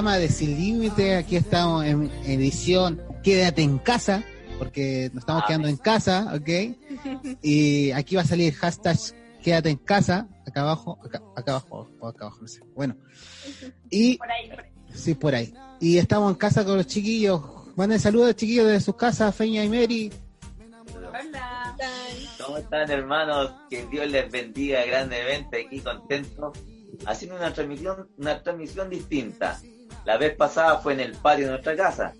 programa de Sin Límite. Aquí estamos en edición Quédate en casa, porque nos estamos quedando en casa, ¿ok? Y aquí va a salir hashtag Quédate en casa, acá abajo, acá, acá abajo, o acá abajo, no sé. Bueno. Y, Por ahí, por ahí. sí, por ahí. Y estamos en casa con los chiquillos. Manden saludos, chiquillos, desde sus casas, Feña y Mary. Hola. ¿Cómo están hermanos? Que Dios les bendiga grandemente, aquí contentos, haciendo una transmisión, una transmisión distinta. La vez pasada fue en el patio de nuestra casa,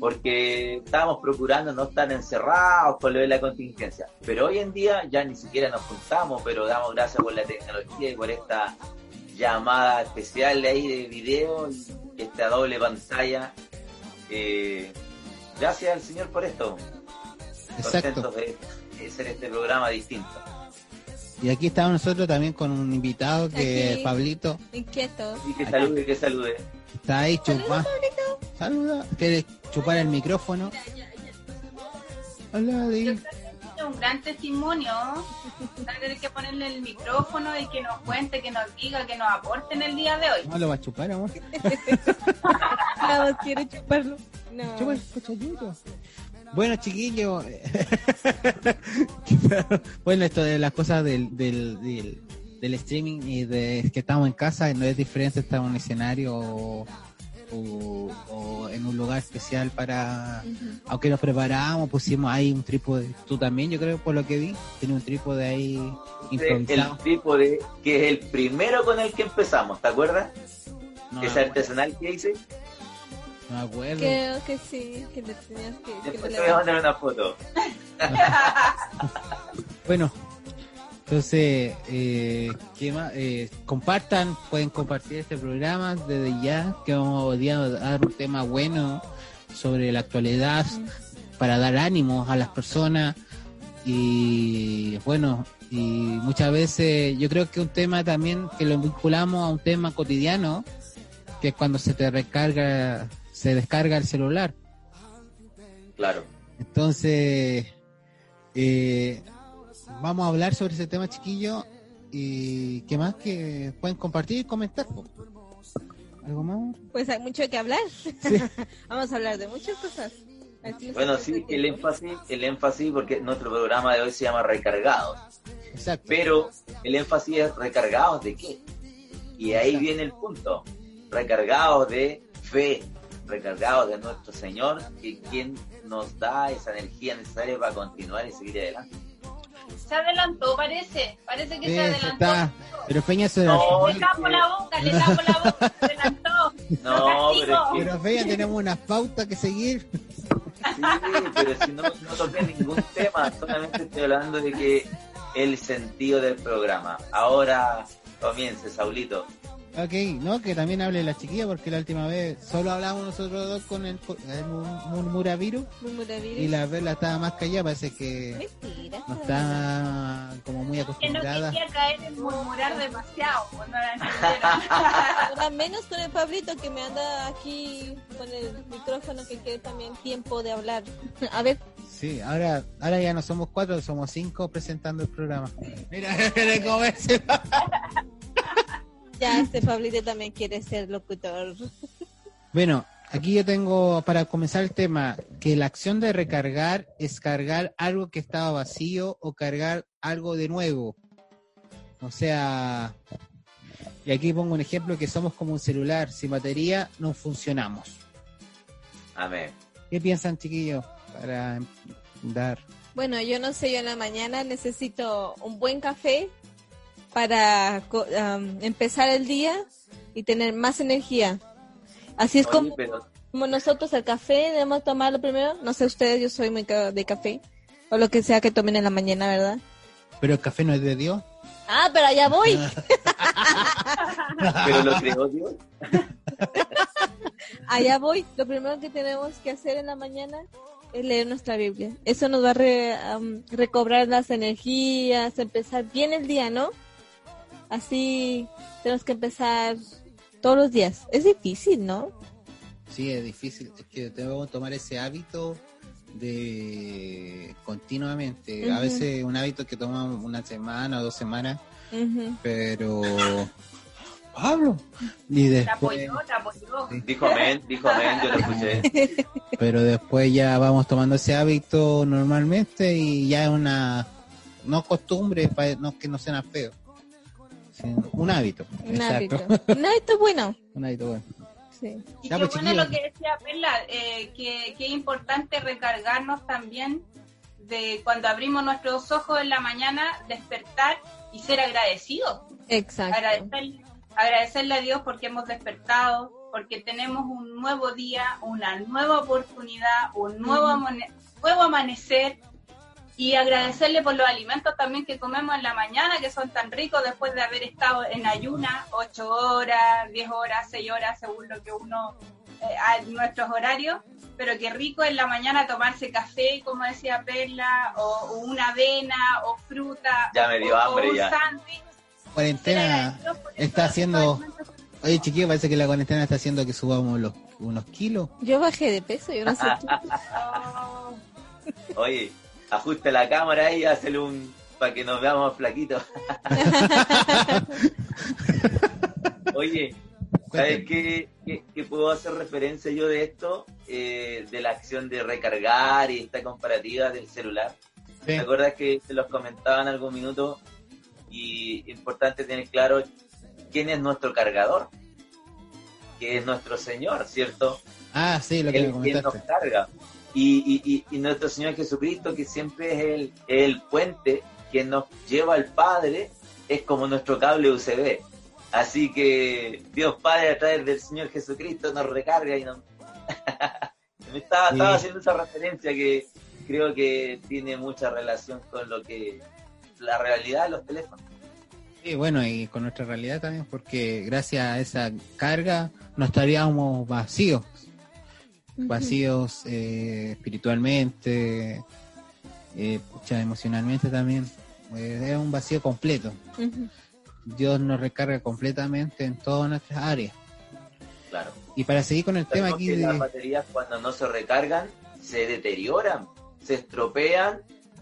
porque estábamos procurando no estar encerrados por lo de la contingencia. Pero hoy en día ya ni siquiera nos juntamos, pero damos gracias por la tecnología y por esta llamada especial de ahí de video y esta doble pantalla. Eh, gracias al Señor por esto. Exacto. Contentos de, de hacer este programa distinto. Y aquí estamos nosotros también con un invitado que Aquí. Pablito Inquieto. Y que salude, que salude. Está ahí chupando. Saluda. ¿Quieres chupar el micrófono? Hola, Di. Un gran testimonio. Va a tener que ponerle el micrófono y que nos cuente, que nos diga, que nos aporte en el día de hoy. ¿No lo va a chupar, amor? No, quiero chuparlo. No. Chupa el cochayuyo. Bueno, chiquillo. bueno, esto de las cosas del, del, del, del streaming y de que estamos en casa no es diferente estar en un escenario o, o- o en un lugar especial para... Aunque nos preparamos, pusimos ahí un trípode. Tú también, yo creo, por lo que vi, tiene un trípode ahí El improvisado. tipo de que es el primero con el que empezamos, ¿te acuerdas? No, Ese artesanal que hice. no me acuerdo. Creo que sí, que le tenías que, que Después me te voy a mandar una foto. Bueno, entonces, eh. Eh, compartan, pueden compartir este programa desde ya, que vamos hoy día a dar un tema bueno sobre la actualidad para dar ánimos a las personas y bueno, y muchas veces yo creo que un tema también que lo vinculamos a un tema cotidiano, que es cuando se te recarga, se descarga el celular. Claro. Entonces, eh, vamos a hablar sobre ese tema, chiquillo. Y qué más que pueden compartir y comentar. po. ¿Algo más? Pues hay mucho que hablar. Sí. Vamos a hablar de muchas cosas. Así Bueno, sí, el énfasis, el énfasis, porque nuestro programa de hoy se llama Recargados. Exacto. Pero el énfasis es recargados de qué? Y ahí viene el punto. Recargados de fe, recargados de nuestro Señor, que quien nos da esa energía necesaria para continuar y seguir adelante. Se adelantó, parece. Parece que Sí, se adelantó. está. Pero Feña se No, Le tapo la boca, le tapo la boca, se adelantó. No, pero es que Pero Feña tenemos unas pautas que seguir. Sí, pero si no, no toqué ningún tema, solamente estoy hablando de que el sentido del programa. Ahora comience, Saulito. Ok, no, que también hable la chiquilla porque la última vez solo hablamos nosotros dos con el, el murmuravirus Murmuravirus. y la Vela estaba más callada, parece que Mentira. no está como muy Que no acostumbrada. quería caer en murmurar demasiado. Cuando la. Ahora menos con el Pablito que me anda aquí con el micrófono que quiere también tiempo de hablar. A ver, Sí, ahora, ahora ya no somos cuatro, somos cinco presentando el programa. Mira, comerse. Ya este Pablito también quiere ser locutor. Bueno, aquí yo tengo para comenzar el tema que la acción de recargar es cargar algo que estaba vacío o cargar algo de nuevo. O sea, y aquí pongo un ejemplo que somos como un celular, sin batería no funcionamos. Amén. ¿Qué piensan, chiquillos? Para dar. Bueno, yo no sé, yo en la mañana necesito un buen café para co- am, empezar el día y tener más energía. Así es Oye, como, pero como nosotros el café debemos tomarlo primero. No sé ustedes, yo soy muy de café. O lo que sea que tomen en la mañana, ¿verdad? Pero el café no es de Dios. Ah, pero allá voy. Pero lo creó Dios. Allá voy. Lo primero que tenemos que hacer en la mañana es leer nuestra Biblia. Eso nos va a re- recobrar las energías, empezar bien el día, ¿no? Así tenemos que empezar todos los días. Es difícil, ¿no? Sí, es difícil. Es que tengo que tomar ese hábito de continuamente. A veces un hábito que toma una semana o dos semanas, pero Pablo y Te después, apoyó, te apoyó. Dijo amén, dijo amén, yo lo escuché. pero después ya vamos tomando ese hábito normalmente y ya es una no costumbre para no que no sea feo, un hábito. Un Exacto. hábito. Un hábito bueno. un hábito bueno. Sí. Y Ya, qué pues, bueno lo que decía Perla, eh, que, que es importante recargarnos también de cuando abrimos nuestros ojos en la mañana, despertar y ser agradecidos. Exacto. Agradecerle, agradecerle a Dios porque hemos despertado, porque tenemos un nuevo día, una nueva oportunidad, un nuevo, amane- nuevo amanecer y agradecerle por los alimentos también que comemos en la mañana, que son tan ricos después de haber estado en ayuna, 8 horas, 10 horas, 6 horas, según lo que uno, eh, a nuestros horarios, pero qué rico en la mañana tomarse café, como decía Perla, o, o una avena, o fruta, Ya me dio o- o hambre un ya. sándwich. Cuarentena está haciendo-. Oye, chiquillo, parece que la cuarentena está haciendo que subamos los, unos kilos. Yo bajé de peso, yo no sé tú. Oh, Oye, ajuste la cámara y hazle un. para que nos veamos flaquitos. Oye, ¿sabes qué, qué- qué puedo hacer referencia yo de esto? Eh, de la acción de recargar y esta comparativa del celular. Sí. ¿Te acuerdas que se los comentaba en algún minuto? Y importante tener claro quién es nuestro cargador, que es nuestro Señor, ¿cierto? Ah, sí, lo que me Él nos comentaste. carga. Y, y, nuestro Señor Jesucristo, que siempre es el, el puente que nos lleva al Padre, es como nuestro cable USB. Así que Dios Padre a través del Señor Jesucristo nos recarga y nos... Estaba, Sí. estaba haciendo esa referencia que creo que tiene mucha relación con lo que la realidad de los teléfonos. Sí, bueno, y con nuestra realidad también, porque gracias a esa carga no estaríamos vacíos, vacíos eh, espiritualmente, eh, pucha, emocionalmente también. Eh, es un vacío completo. Dios nos recarga completamente en todas nuestras áreas. Claro. Y para seguir con el tema aquí que las de... baterías cuando no se recargan se deterioran, se estropean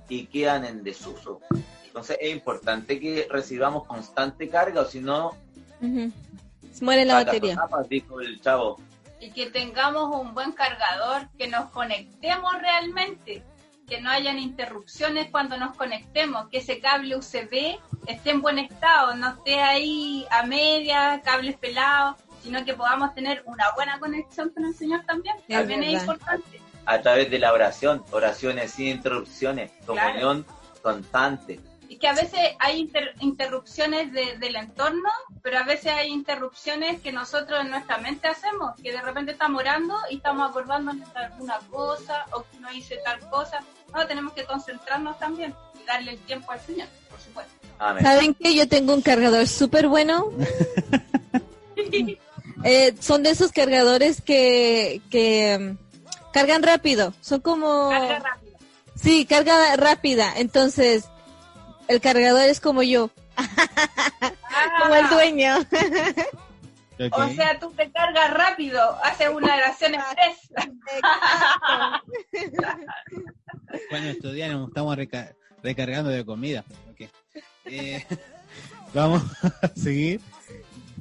y quedan en desuso. Entonces es importante que recibamos constante carga o si no. Se muere la batería. dijo el chavo. Y que tengamos un buen cargador, que nos conectemos realmente, que no hayan interrupciones cuando nos conectemos, que ese cable USB esté en buen estado, no esté ahí a media, cables pelados, sino que podamos tener una buena conexión con el Señor también. Es También es importante. A través de la oración, oraciones sin interrupciones, comunión constante. Y que a veces hay inter- interrupciones de- del entorno, pero a veces hay interrupciones que nosotros en nuestra mente hacemos, que de repente estamos orando y estamos acordándonos de alguna cosa o que no hice tal cosa. No, tenemos que concentrarnos también y darle el tiempo al Señor, por supuesto. Amén. ¿Saben que Yo tengo un cargador súper bueno. Eh, son de esos cargadores que, que mm, cargan rápido. Son como... Carga rápido. Sí, carga rápida. Entonces, el cargador es como yo, como el Ah, dueño. O sea, tú te cargas rápido, haces una oración express. Bueno, estos días nos estamos reca- recargando de comida. Eh, vamos a seguir.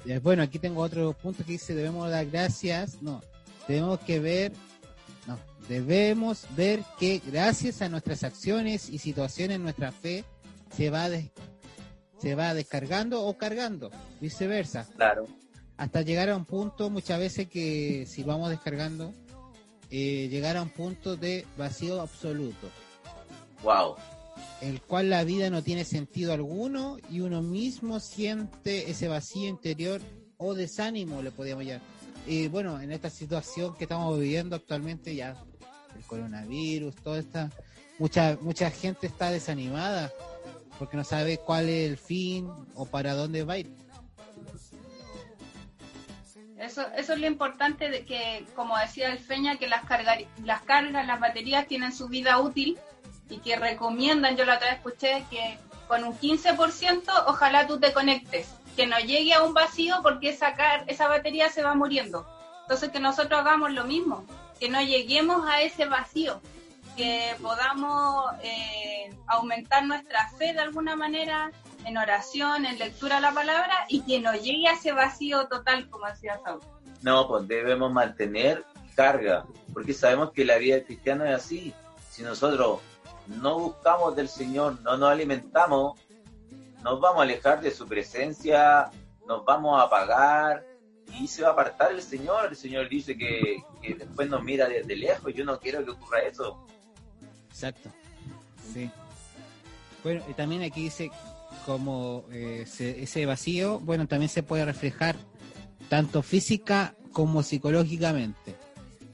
Eh, Bueno, aquí tengo otro punto que dice debemos dar gracias. No, tenemos que ver. No, debemos ver que gracias a nuestras acciones y situaciones nuestra fe se va se va descargando o cargando, viceversa Claro. hasta llegar a un punto muchas veces que si vamos descargando eh, llegar a un punto de vacío absoluto Wow. el cual la vida no tiene sentido alguno y uno mismo siente ese vacío interior o desánimo le podríamos llamar y bueno en esta situación que estamos viviendo actualmente ya el coronavirus toda esta mucha mucha gente está desanimada porque no sabe cuál es el fin o para dónde va a ir. Eso, eso es lo importante de que, como decía el Feña, que las, cargas, las cargas, las baterías tienen su vida útil y que recomiendan, yo la otra vez escuché, que con un 15% ojalá tú te conectes, que no llegue a un vacío porque esa, esa batería se va muriendo. Entonces que nosotros hagamos lo mismo, que no lleguemos a ese vacío, que podamos eh, aumentar nuestra fe de alguna manera en oración, en lectura de la palabra y que no llegue a ese vacío total como decía Saúl. No, pues debemos mantener carga, porque sabemos que la vida cristiana es así. Si nosotros no buscamos del Señor, no nos alimentamos, nos vamos a alejar de su presencia, nos vamos a apagar y se va a apartar el Señor. El Señor dice que, después nos mira desde lejos. Yo no quiero que ocurra eso. Exacto. Sí. Bueno, y también aquí dice como eh, ese vacío, bueno, también se puede reflejar tanto física como psicológicamente.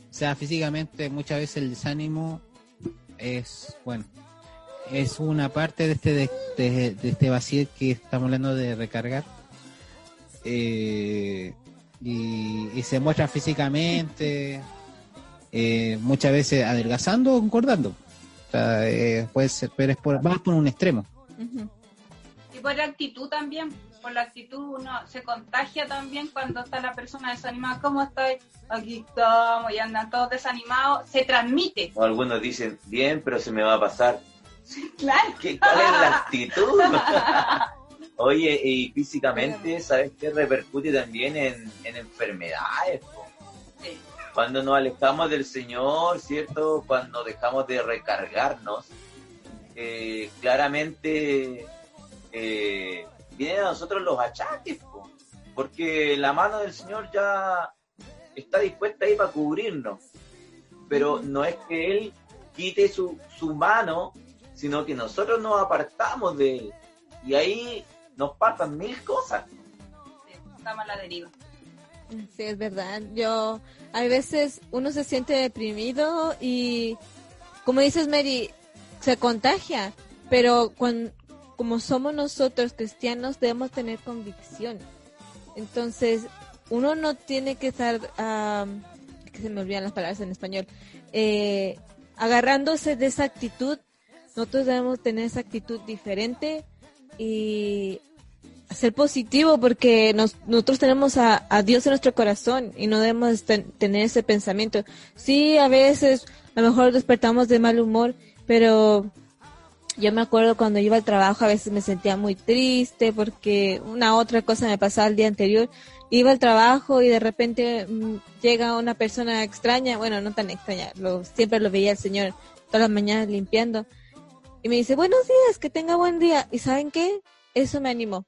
O sea, físicamente muchas veces el desánimo es, bueno, es una parte de este, de, este vacío que estamos hablando de recargar. Eh, y, se muestra físicamente, eh, muchas veces adelgazando o engordando. Sea, eh, puede ser, pero es por, más por un extremo. Y por la actitud también, por la actitud uno se contagia también cuando está la persona desanimada. ¿Cómo estoy? Aquí estamos y andan todos desanimados. Se transmite. O algunos dicen, bien, pero se me va a pasar. claro. ¿Qué, ¿Cuál es la actitud? Oye, y físicamente, ¿sabes qué? Repercute también en, enfermedades. Cuando nos alejamos del Señor, ¿cierto? Cuando dejamos de recargarnos, eh, claramente eh, vienen a nosotros los achaques, porque la mano del Señor ya está dispuesta ahí para cubrirnos. Pero no es que Él quite su, su mano, sino que nosotros nos apartamos de Él. Y ahí nos pasan mil cosas. estamos a la deriva. Sí, es verdad. Yo, hay veces uno se siente deprimido y, como dices, Mary, se contagia, pero como somos nosotros cristianos, debemos tener convicción. Entonces, uno no tiene que estar, que se me olvidan las palabras en español, eh, agarrándose de esa actitud. Nosotros debemos tener esa actitud diferente y ser positivo porque nosotros tenemos a, Dios en nuestro corazón y no debemos tener ese pensamiento. Sí, a veces a lo mejor despertamos de mal humor, pero yo me acuerdo cuando iba al trabajo a veces me sentía muy triste porque una otra cosa me pasaba el día anterior. Iba al trabajo y de repente mm, llega una persona extraña, bueno, no tan extraña, lo, siempre lo veía el Señor todas las mañanas limpiando. Y me dice, buenos días, que tenga buen día. ¿Y saben qué? Eso me animó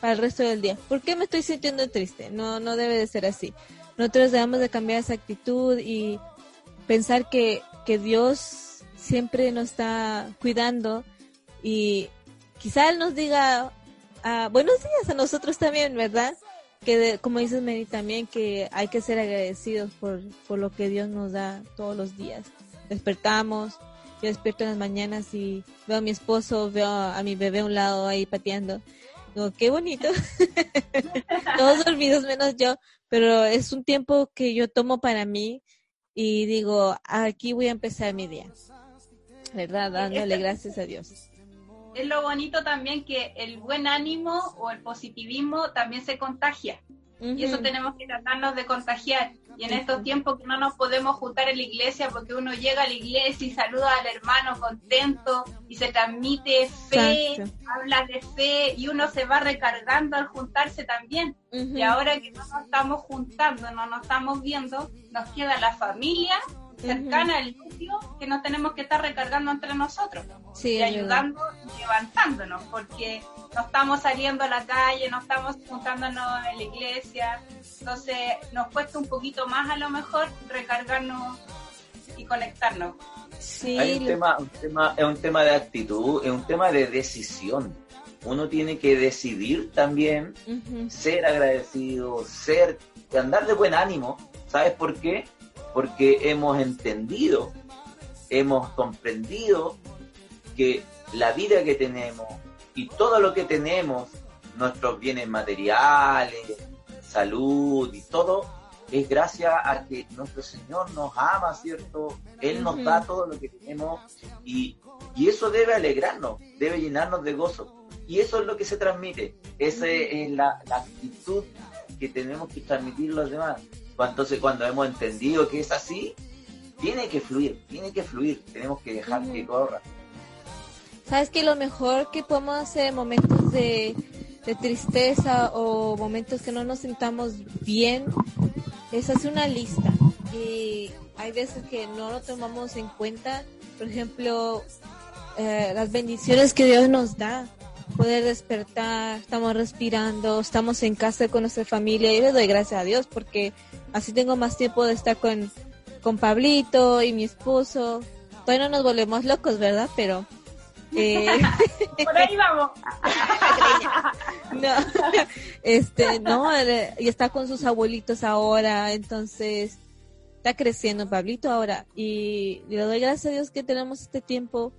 para el resto del día. ¿Por qué me estoy sintiendo triste? No, no debe de ser así. Nosotros debemos de cambiar esa actitud y pensar que, que Dios siempre nos está cuidando y quizá Él nos diga ah, buenos días a nosotros también, ¿verdad? Que como dices Mary también que hay que ser agradecidos por, por lo que Dios nos da todos los días. Despertamos, yo despierto en las mañanas y veo a mi esposo, veo a mi bebé a un lado ahí pateando qué bonito. Todos dormidos menos yo, pero es un tiempo que yo tomo para mí y digo, aquí voy a empezar mi día. ¿Verdad? Dándole gracias a Dios. Es lo bonito también que el buen ánimo o el positivismo también se contagia. Y eso tenemos que tratarnos de contagiar. Y en estos tiempos que no nos podemos juntar en la iglesia porque uno llega a la iglesia y saluda al hermano contento y se transmite fe, habla de fe y uno se va recargando al juntarse también. Y ahora que no nos estamos juntando, no nos estamos viendo, nos queda la familia cercana al núcleo que nos tenemos que estar recargando entre nosotros y ayudando y levantándonos porque no estamos saliendo a la calle, no estamos juntándonos en la iglesia, entonces nos cuesta un poquito más a lo mejor recargarnos y conectarnos. Sí, Hay un, tema, un tema, es un tema de actitud, es un tema de decisión. Uno tiene que decidir también ser agradecido, ser, andar de buen ánimo. ¿Sabes por qué? Porque hemos entendido, hemos comprendido que la vida que tenemos, Y todo lo que tenemos, nuestros bienes materiales, salud y todo, es gracias a que nuestro Señor nos ama, ¿cierto? Él nos da todo lo que tenemos y, y eso debe alegrarnos, debe llenarnos de gozo. Y eso es lo que se transmite, esa es la, la actitud que tenemos que transmitir a los demás. Entonces cuando hemos entendido que es así, tiene que fluir, tiene que fluir, tenemos que dejar que corra. ¿Sabes que lo mejor que podemos hacer en momentos de, de tristeza o momentos que no nos sintamos bien es hacer una lista? Y hay veces que no lo tomamos en cuenta, por ejemplo, eh, las bendiciones que Dios nos da, poder despertar, estamos respirando, estamos en casa con nuestra familia. Y le doy gracias a Dios porque así tengo más tiempo de estar con, con Pablito y mi esposo. Todavía no nos volvemos locos, ¿verdad? Pero... Eh... Por ahí vamos. no, este, no, y está con sus abuelitos ahora, entonces está creciendo Pablito ahora y le doy gracias a Dios que tenemos este tiempo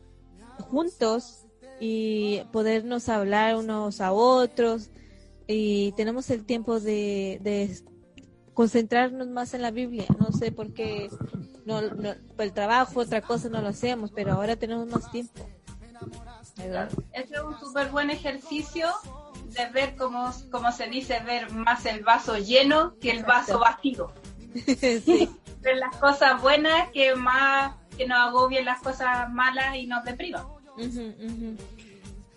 juntos y podernos hablar unos a otros y tenemos el tiempo de, de concentrarnos más en la Biblia. No sé por qué, no, no, por el trabajo, otra cosa no lo hacemos, pero ahora tenemos más tiempo. es un súper buen ejercicio de ver cómo, como se dice, ver más el vaso lleno que el vaso vacío. sí. Ver las cosas buenas que más que nos agobien las cosas malas y nos depriman. Ujú, ujú.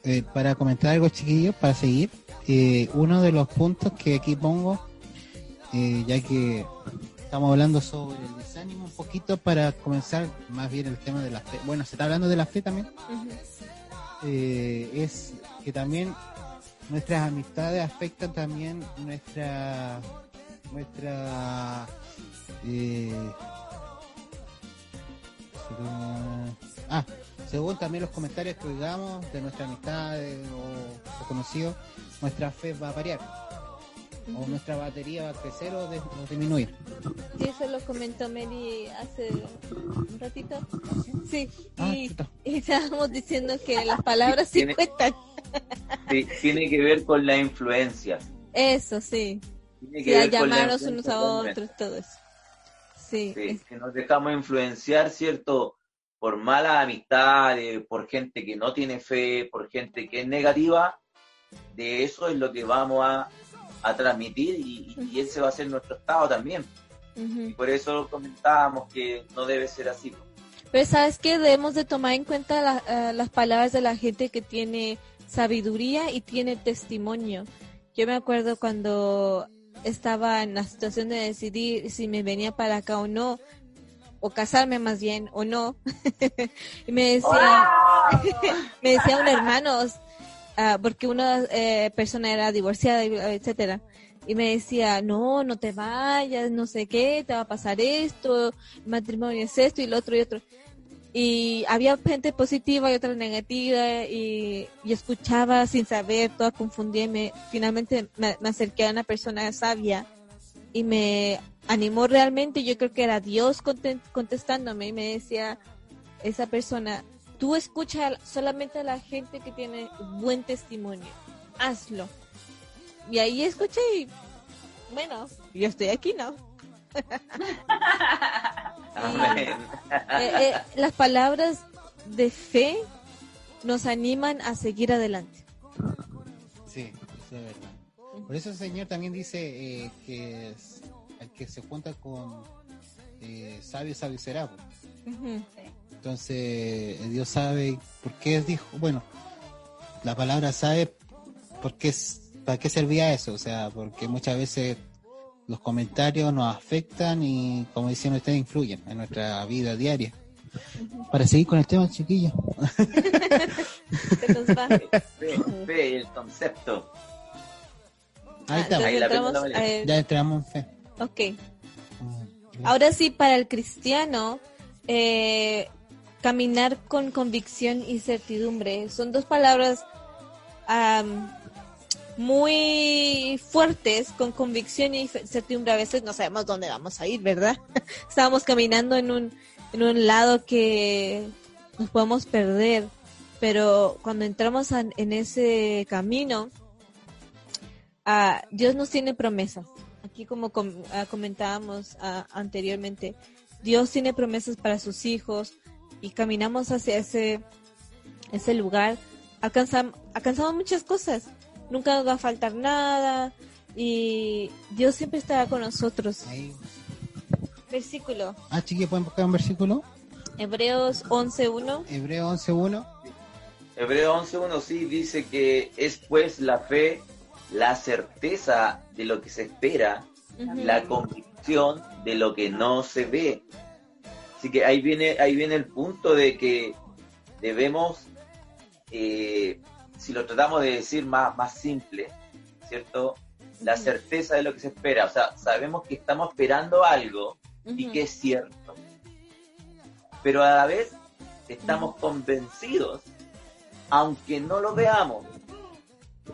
Eh, para comentar algo, chiquillos, para seguir, eh, uno de los puntos que aquí pongo, eh, ya que estamos hablando sobre el desánimo un poquito para comenzar más bien el tema de la fe. Bueno, se está hablando de la fe también. Eh, es que también nuestras amistades afectan también nuestra nuestra eh, según- ah según también los comentarios que oigamos de nuestras amistades o, o conocidos nuestra fe va a variar o nuestra batería va a crecer o, de- o disminuir Sí, eso lo comentó Mary hace un ratito. Sí, Ah, y, y estábamos diciendo que las palabras sí Tiene- cuentan. Sí, tiene que ver con la influencia. Eso, sí. Tiene Sí, que a ver la llamarnos unos a otros, todo eso. Sí, Sí, es- que nos dejamos influenciar, ¿cierto? Por malas amistades, por gente que no tiene fe, por gente que es negativa. De eso es lo que vamos a, a transmitir y, y ese va a ser nuestro estado también. ujú. Y por eso comentábamos que no debe ser así. Pero sabes que debemos de tomar en cuenta la- eh, las palabras de la gente que tiene sabiduría y tiene testimonio. Yo me acuerdo cuando estaba en la situación de decidir si me venía para acá o no, o casarme más bien o no. y me decía, me decía un hermano, ah, porque una eh, persona era divorciada, etcétera. Y me decía, no, no te vayas, no sé qué, te va a pasar esto, matrimonio es esto y lo otro y otro. Y había gente positiva y otra negativa y, y escuchaba sin saber, toda confundida finalmente me, me acerqué a una persona sabia y me animó realmente, yo creo que era Dios contestándome y me decía esa persona, tú escucha solamente a la gente que tiene buen testimonio, hazlo. Y ahí escuché y bueno, yo estoy aquí, ¿no? Eh, eh, las palabras de fe nos animan a seguir adelante. Sí, eso es verdad. Por eso el Señor también dice eh, que es- el que se junta con eh, sabio, sabio será. pues. Entonces, Dios sabe por qué dijo, bueno, la palabra sabe por qué, es- para qué servía eso, o sea, porque muchas veces los comentarios nos afectan y, como dicen ustedes, influyen en nuestra vida diaria. Para seguir con el tema, va. Fe, fe, el concepto. Ahí Ah, está, Ahí entramos ya entramos en fe. ok. Ahora sí, para el cristiano, eh, caminar con convicción y certidumbre son dos palabras muy fuertes, con convicción y certidumbre. A veces no sabemos dónde vamos a ir, ¿verdad? Estábamos caminando en un, en un lado que nos podemos perder, pero cuando entramos en, ese camino, ah, Dios nos tiene promesas. Aquí como com- ah, comentábamos ah, anteriormente, Dios tiene promesas para sus hijos y caminamos hacia ese, ese lugar. Alcanzam- alcanzamos muchas cosas. Nunca nos va a faltar nada y Dios siempre estará con nosotros. Ahí. Versículo. Ah, chiqui, ¿pueden buscar un versículo? Hebreos 11.1. Hebreo 11.1. Hebreo 11.1 sí dice que es pues la fe, la certeza de lo que se espera, La convicción de lo que no se ve. Así que ahí viene, ahí viene el punto de que debemos, eh, si lo tratamos de decir más, más simple, ¿cierto? La certeza de lo que se espera. O sea, sabemos que estamos esperando algo y que es cierto. Pero a la vez estamos convencidos, aunque no lo veamos.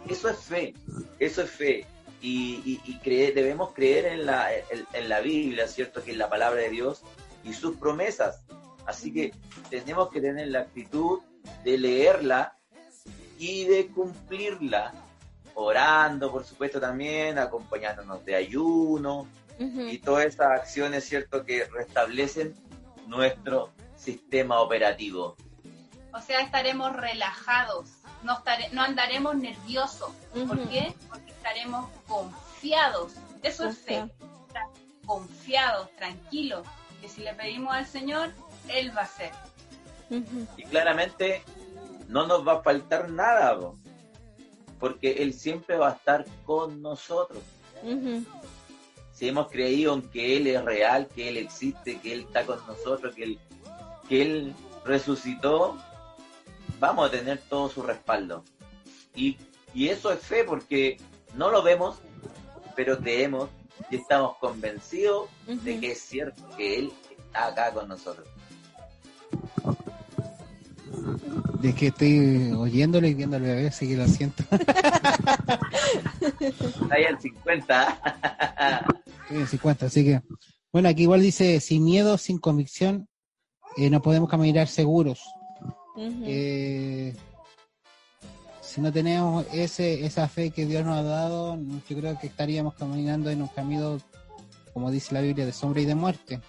Eso es fe, eso es fe. Y, y- y creer- debemos creer en la, en, en la Biblia, ¿cierto? Que es la palabra de Dios y sus promesas. Así que tenemos que tener la actitud de leerla y de cumplirla, orando, por supuesto, también, acompañándonos de ayuno, y todas esas acciones, ¿cierto?, que restablecen nuestro sistema operativo. O sea, estaremos relajados, no, estare- no andaremos nerviosos. ¿Por qué? Porque estaremos confiados. Eso es fe. Confiados, tranquilos, que si le pedimos al Señor, Él va a hacer. Ujú. Y claramente no nos va a faltar nada, po, porque Él siempre va a estar con nosotros. Si hemos creído en que Él es real, que Él existe, que Él está con nosotros, que Él, que Él resucitó, vamos a tener todo su respaldo. Y, y eso es fe porque no lo vemos, pero creemos y estamos convencidos de que es cierto que Él está acá con nosotros. De que estoy oyéndolo y viendo al bebé, así que lo siento. Está ahí al 50. Estoy en 50, así que. Bueno, aquí igual dice: sin miedo, sin convicción, eh, no podemos caminar seguros. Eh, si no tenemos ese, esa fe que Dios nos ha dado, yo creo que estaríamos caminando en un camino, como dice la Biblia, de sombra y de muerte.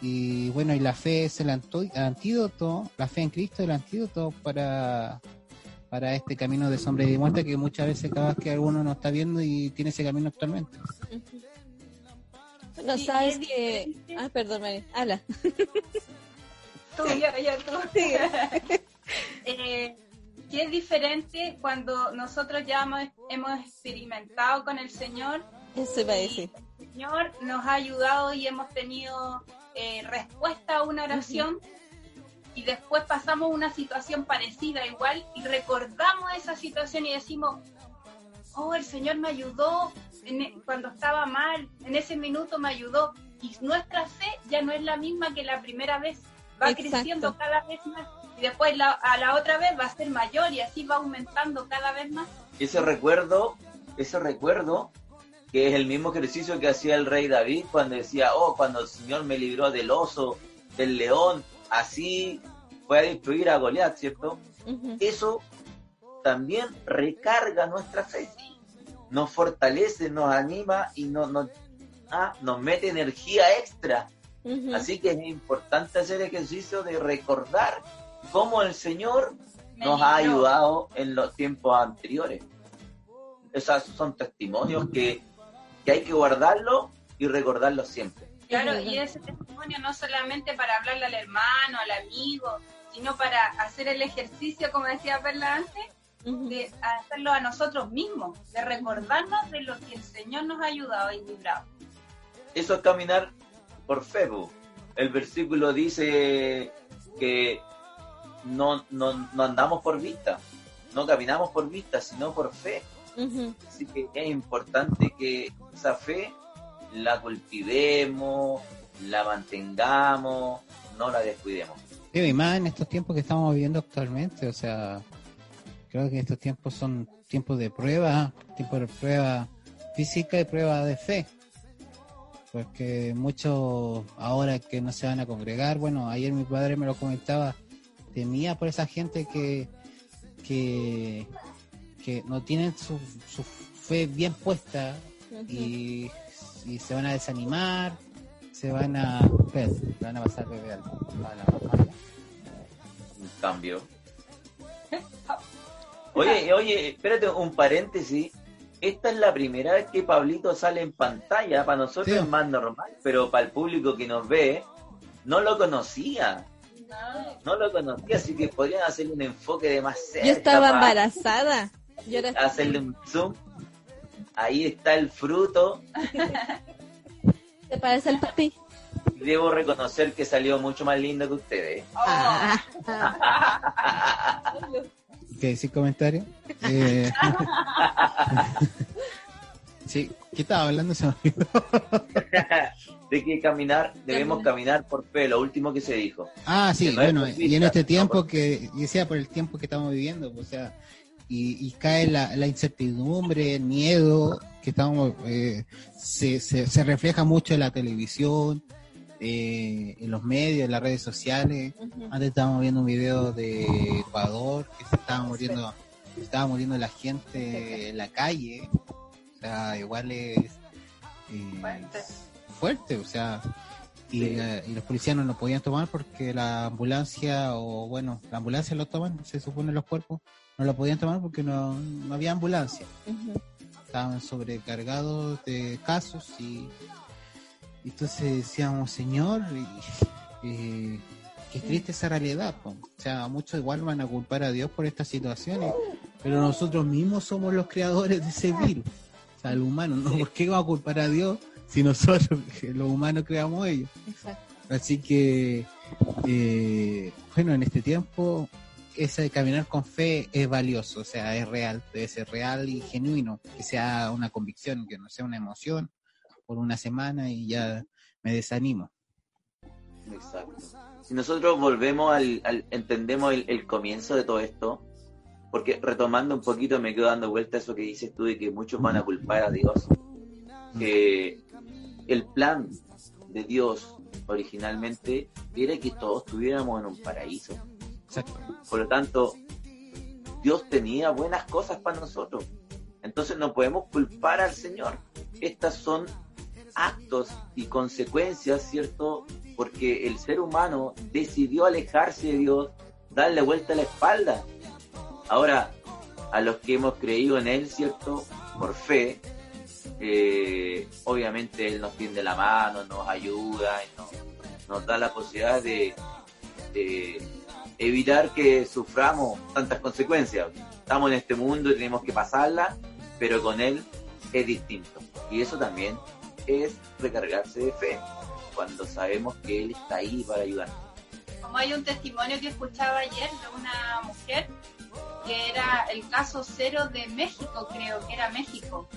Y bueno, y la fe es el antídoto, la fe en Cristo es el antídoto para, para este camino de sombra y de muerte que muchas veces cada vez que alguno no está viendo y tiene ese camino actualmente. Ujú. No sabes es que. Ah, perdón, María. Habla. Tú, ya, ya, tú. Eh, que es diferente cuando nosotros ya hemos, hemos experimentado con el Señor Eso iba a decir. el Señor nos ha ayudado y hemos tenido eh, respuesta a una oración. Y después pasamos una situación parecida igual y recordamos esa situación y decimos, oh, el Señor me ayudó en e- cuando estaba mal, en ese minuto me ayudó y nuestra fe ya no es la misma que la primera vez, va Exacto. creciendo cada vez más y después la- a la otra vez va a ser mayor y así va aumentando cada vez más. ese recuerdo, ese recuerdo, que es el mismo ejercicio que hacía el rey David cuando decía, oh, cuando el Señor me libró del oso, del león, así fue a destruir a Goliat, ¿cierto? Eso también recarga nuestra fe, nos fortalece, nos anima y nos, nos, ah, nos mete energía extra. Ujú. Así que es importante hacer ejercicio de recordar cómo el Señor Me nos ha ayudado en los tiempos anteriores. Esos son testimonios que, que hay que guardarlo y recordarlo siempre. Claro, y ese testimonio no solamente para hablarle al hermano, al amigo, sino para hacer el ejercicio, como decía Perla antes, de hacerlo a nosotros mismos, de recordarnos de lo que el Señor nos ha ayudado y librado. Eso es caminar por fe. po. El versículo dice que no, no, no andamos por vista, no caminamos por vista, sino por fe. Así que es importante que esa fe la cultivemos, la mantengamos, no la descuidemos. Sí, Y más en estos tiempos que estamos viviendo actualmente, o sea, creo que estos tiempos son tiempos de prueba, tiempos de prueba física y prueba de fe. Porque muchos ahora que no se van a congregar, bueno, ayer mi padre me lo comentaba, temía por esa gente que, que, que no tienen su, su fe bien puesta y, y se van a desanimar, se van a, le van a pasar bebé al-. Un cambio. Oye, oye, espérate un paréntesis. Esta es la primera vez que Pablito sale en pantalla. Para nosotros Sí. es más normal, pero para el público que nos ve, no lo conocía. No lo conocía, así que podrían hacerle un enfoque de más cerca. Yo estaba embarazada. Yo era Hacerle un zoom. Ahí está el fruto. ¿Te parece el papi? Debo reconocer que salió mucho más lindo que ustedes. Ah. ¿Qué decir comentario? Eh, sí, ¿qué estaba hablando? Se me olvidó. de que caminar, debemos caminar por fe, lo último que se dijo. Ah, sí, Que no bueno, y en este no tiempo por- que, y sea por el tiempo que estamos viviendo, o sea, y, y cae la, la incertidumbre, el miedo, que estamos, eh, se, se, se refleja mucho en la televisión, eh, en los medios, en las redes sociales. Antes estábamos viendo un video de Ecuador, que se estaba muriendo, se estaba muriendo la gente en la calle, o sea, igual es eh, Fuerte. fuerte, o sea, y, Sí. la- y los policías no lo podían tomar porque la ambulancia, o bueno, la ambulancia lo toman, se supone los cuerpos, no lo podían tomar porque no, no había ambulancia, estaban sobrecargados de casos y entonces decíamos, Señor, y qué triste esa realidad, po. o sea, muchos igual van a culpar a Dios por estas situaciones, pero nosotros mismos somos los creadores de ese virus, o sea, el humano, ¿no? ¿Por qué va a culpar a Dios si nosotros, los humanos, creamos ellos? Exacto. Así que, eh, bueno, en este tiempo, ese de caminar con fe es valioso, o sea, es real, debe ser real y genuino, que sea una convicción, que no sea una emoción por una semana y ya me desanimo. Exacto. Si nosotros volvemos al, al- entendemos el, el comienzo de todo esto, porque retomando un poquito me quedo dando vuelta a eso que dices tú de que muchos van a culpar a Dios, que el plan de Dios originalmente era que todos estuviéramos en un paraíso. Exacto. Por lo tanto, Dios tenía buenas cosas para nosotros. Entonces no podemos culpar al Señor. Estas son actos y consecuencias, ¿cierto? Porque el ser humano decidió alejarse de Dios, darle vuelta a la espalda. Ahora, a los que hemos creído en Él, ¿cierto? Por fe, eh, obviamente Él nos tiende la mano, nos ayuda, nos, nos da la posibilidad de, de evitar que suframos tantas consecuencias. Estamos en este mundo y tenemos que pasarla, pero con Él es distinto. Y eso también es recargarse de fe, cuando sabemos que Él está ahí para ayudarnos. Como hay un testimonio que escuchaba ayer de una mujer que era el caso cero de México, creo que era México.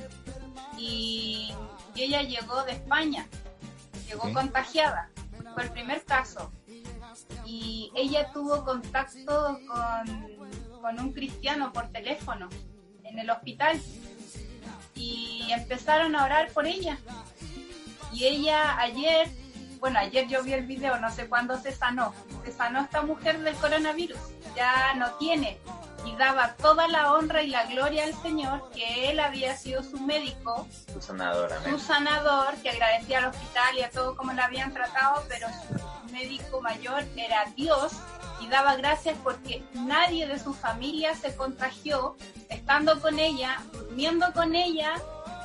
Y, y ella llegó de España, llegó contagiada, fue el primer caso. Y ella tuvo contacto con, con un cristiano por teléfono en el hospital y empezaron a orar por ella. Y ella ayer, bueno, ayer yo vi el video, no sé cuándo se sanó. Se sanó esta mujer del coronavirus, ya no tiene. Y daba toda la honra y la gloria al Señor, que Él había sido su médico, Tu sanador, su sanador, que agradecía al hospital y a todo como la habían tratado, pero su médico mayor era Dios y daba gracias porque nadie de su familia se contagió estando con ella, durmiendo con ella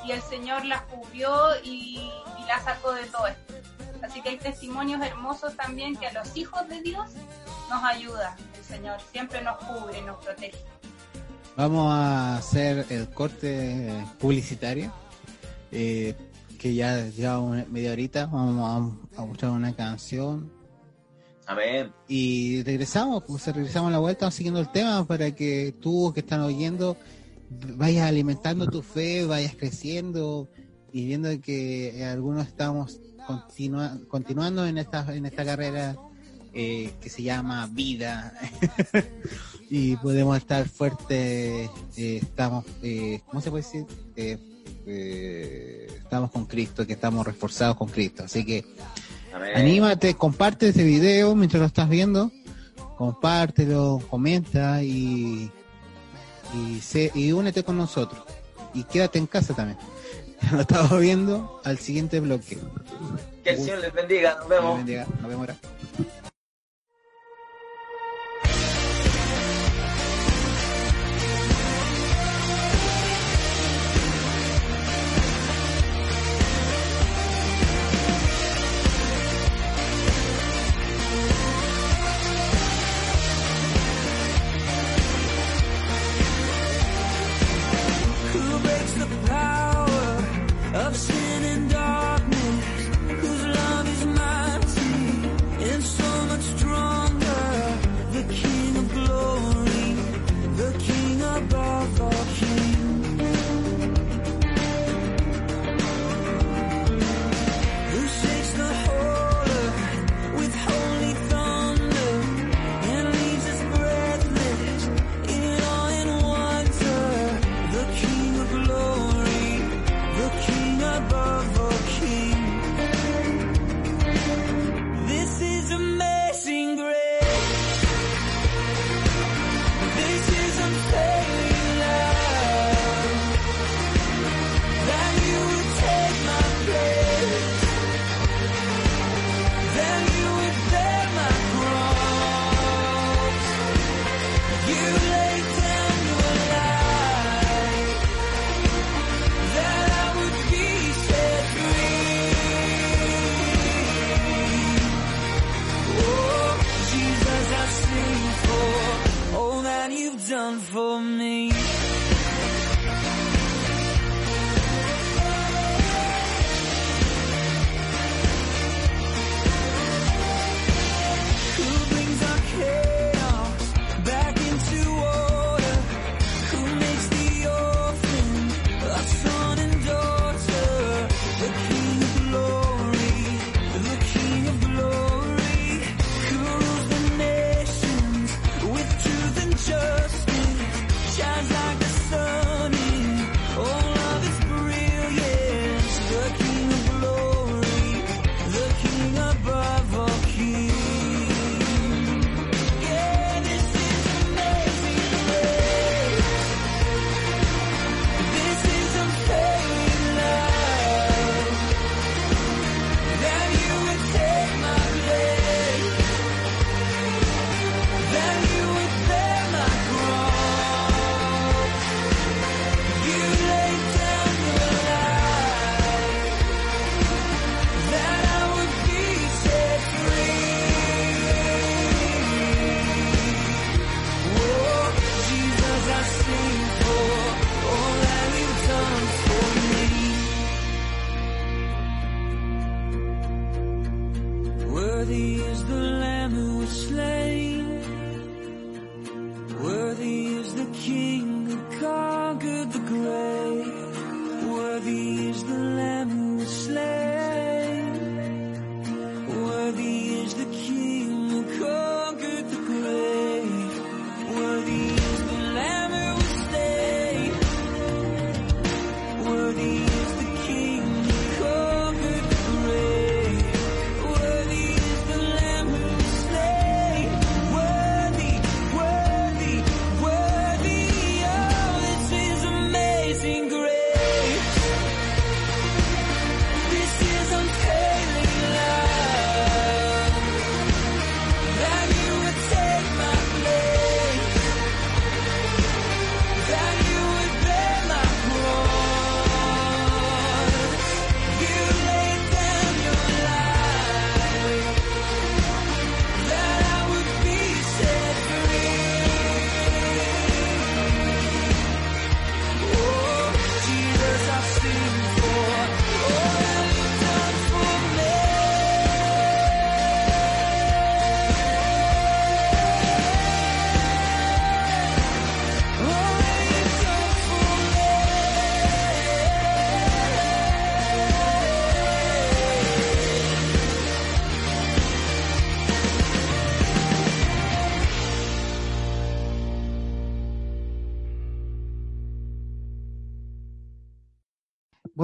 y el Señor la cubrió y, y la sacó de todo esto. Así que hay testimonios hermosos también que a los hijos de Dios nos ayuda el Señor, siempre nos cubre, nos protege. Vamos a hacer el corte publicitario, eh, que ya lleva una- media horita, vamos a, a buscar una canción Amén. y regresamos, pues regresamos a la vuelta, vamos siguiendo el tema para que tú que están oyendo vayas alimentando tu fe, vayas creciendo y viendo que eh, algunos estamos continua, continuando en esta, en esta carrera eh, que se llama vida y podemos estar fuertes, eh, estamos, eh, ¿cómo se puede decir? Eh, estamos con Cristo, que estamos reforzados con Cristo. Así que anímate, comparte este video mientras lo estás viendo, compártelo, comenta y y, sé, y únete con nosotros. Y quédate en casa también. Nos estamos viendo al siguiente bloque. Que el Señor les bendiga. Nos vemos. Nos vemos ahora.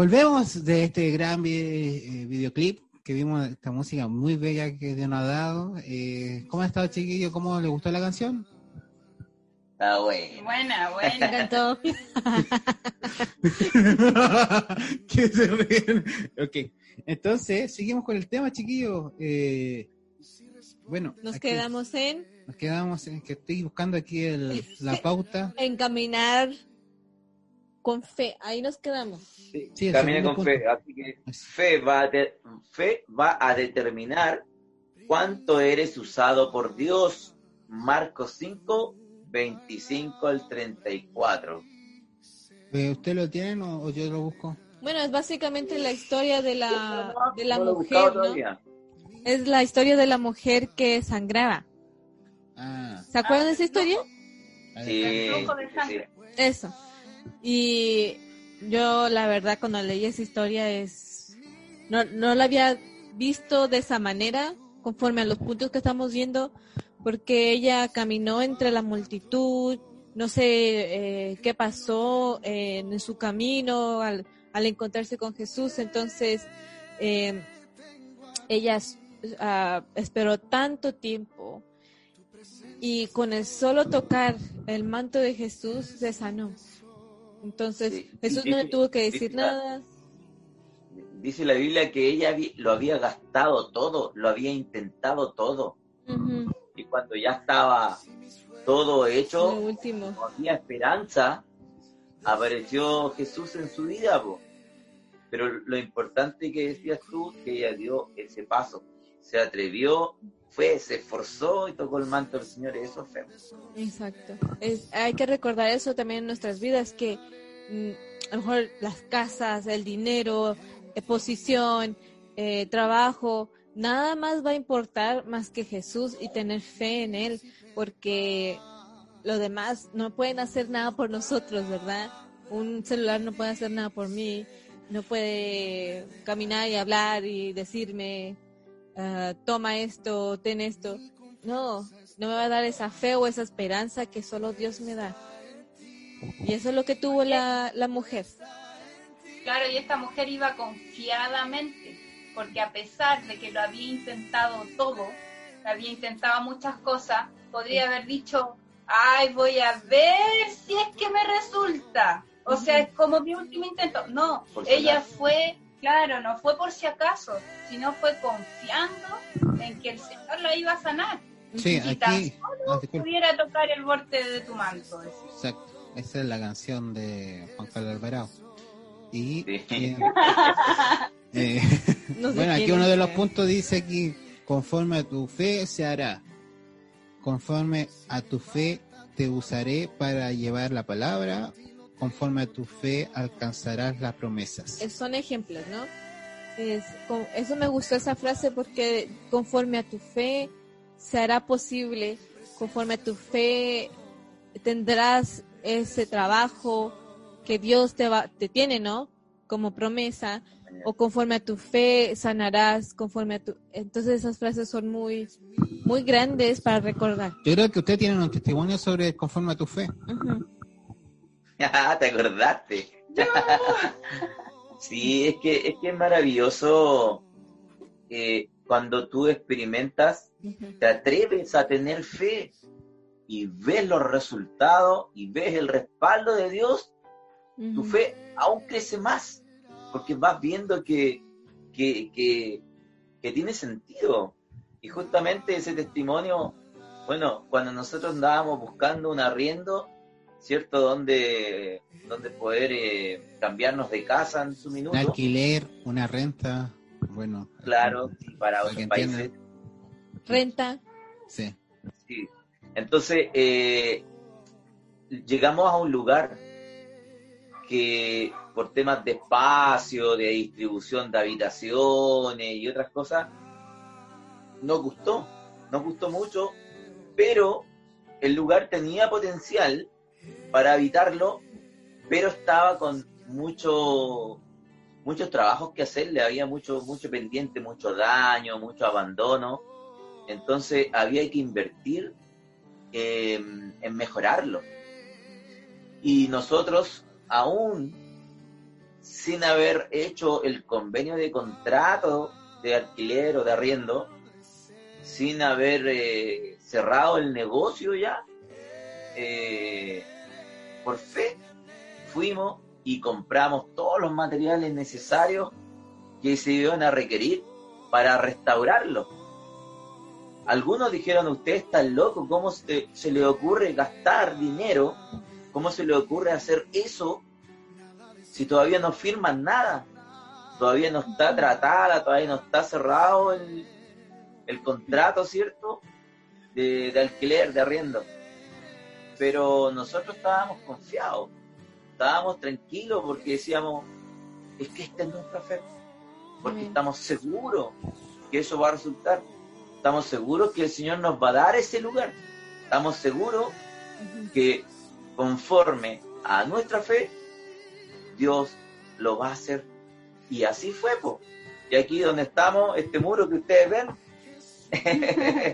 volvemos de este gran eh, videoclip que vimos, esta música muy bella que Dios nos ha dado. Eh, ¿Cómo ha estado, chiquillo? ¿Cómo le gustó la canción? Está buena. Buena, buena. Que se ríen. Ok, entonces, seguimos con el tema, chiquillos. Eh, bueno. Nos quedamos en... Nos quedamos en que estoy buscando aquí el, la pauta. en caminar con fe. Ahí nos quedamos. Sí, Camine segundo con punto. fe. Así que fe va, a de- fe va a determinar cuánto eres usado por Dios. Marcos 5, 25 al 34. Eh, ¿Usted lo tiene o, o yo lo busco? Bueno, es básicamente la historia de la, de la No mujer, ¿no? Es la historia de la mujer que sangraba. Ah, ¿Se acuerdan de esa historia? a ver. Sí, El flujo de sí, sangre. Eso. Y yo la verdad cuando leí esa historia es no, no la había visto de esa manera conforme a los puntos que estamos viendo porque ella caminó entre la multitud, no sé eh, qué pasó en su camino al, al encontrarse con Jesús, entonces eh, ella ah, esperó tanto tiempo y con el solo tocar el manto de Jesús se sanó. Entonces Sí. Jesús Y no le dice- tuvo que decir dice- nada. Dice la Biblia que ella lo había gastado todo, lo había intentado todo. Ujú, Y cuando ya estaba todo hecho, último. no había esperanza, apareció Jesús en su vida. po. Pero lo importante que decías tú, que ella dio ese paso, se atrevió, fue, se esforzó y tocó el manto del Señor, eso fue. Exacto. Hay que recordar eso también en nuestras vidas, que mm, a lo mejor las casas, el dinero, eh, posición, eh, trabajo, nada más va a importar más que Jesús y tener fe en Él, porque lo demás no pueden hacer nada por nosotros, ¿verdad? Un celular no puede hacer nada por mí, no puede caminar y hablar y decirme, ah, toma esto, ten esto. No, no me va a dar esa fe o esa esperanza que solo Dios me da. Y eso es lo que tuvo la, la mujer. Claro, y esta mujer iba confiadamente, porque a pesar de que lo había intentado todo, había intentado muchas cosas, podría haber dicho, ay, voy a ver si es que me resulta. O sea, es como mi último intento. No, ella fue, claro, no fue por si acaso, sino fue confiando en que el Señor la iba a sanar. Sí, Y tan aquí. ah, disculpe. pudiera tocar el borde de tu manto. Exacto. Esa es la canción de Juan Carlos Alvarado. Y Sí. eh, eh, No bueno, aquí uno de los puntos dice aquí, conforme a tu fe se hará. Conforme a tu fe te usaré para llevar la palabra. Conforme a tu fe alcanzarás las promesas. Son ejemplos, ¿no? Es, con- eso me gustó esa frase porque conforme a tu fe se hará posible, conforme a tu fe tendrás ese trabajo que Dios te, va, te tiene, ¿no? Como promesa, o conforme a tu fe sanarás, conforme a tu... Entonces esas frases son muy, muy grandes para recordar. Yo creo que usted tiene un testimonio sobre conforme a tu fe. Ah, ¿Te acordaste? sí, es que, es que es maravilloso eh, cuando tú experimentas, te atreves a tener fe y ves los resultados y ves el respaldo de Dios, tu fe aún crece más, porque vas viendo que, que, que, que tiene sentido. Y justamente ese testimonio, bueno, cuando nosotros andábamos buscando un arriendo, ¿cierto? Donde, donde poder eh, cambiarnos de casa en su Un minuto. alquiler, una renta. Bueno. Claro, y para Para otros países. Renta. Sí. Sí. Entonces, eh, llegamos a un lugar que por temas de espacio, de distribución de habitaciones y otras cosas, nos gustó, nos gustó mucho, pero el lugar tenía potencial para habitarlo, pero estaba con mucho, muchos trabajos que hacerle, había mucho, mucho pendiente, mucho daño, mucho abandono, entonces había que invertir eh, en mejorarlo. Y nosotros, aún sin haber hecho el convenio de contrato de alquiler o de arriendo sin haber eh, cerrado el negocio ya. Eh, por fe fuimos y compramos todos los materiales necesarios que se iban a requerir para restaurarlo. Algunos dijeron, usted está loco, ¿cómo se, se le ocurre gastar dinero? ¿Cómo se le ocurre hacer eso si todavía no firman nada? Todavía no está tratada, todavía no está cerrado el, contrato, ¿cierto? De, de alquiler, de arriendo. Pero nosotros estábamos confiados, estábamos tranquilos porque decíamos, es que esta es nuestra fe, porque Amén. estamos seguros que eso va a resultar. Estamos seguros que el Señor nos va a dar ese lugar. Estamos seguros que conforme a nuestra fe, Dios lo va a hacer. Y así fue, po. Y aquí donde estamos, este muro que ustedes ven,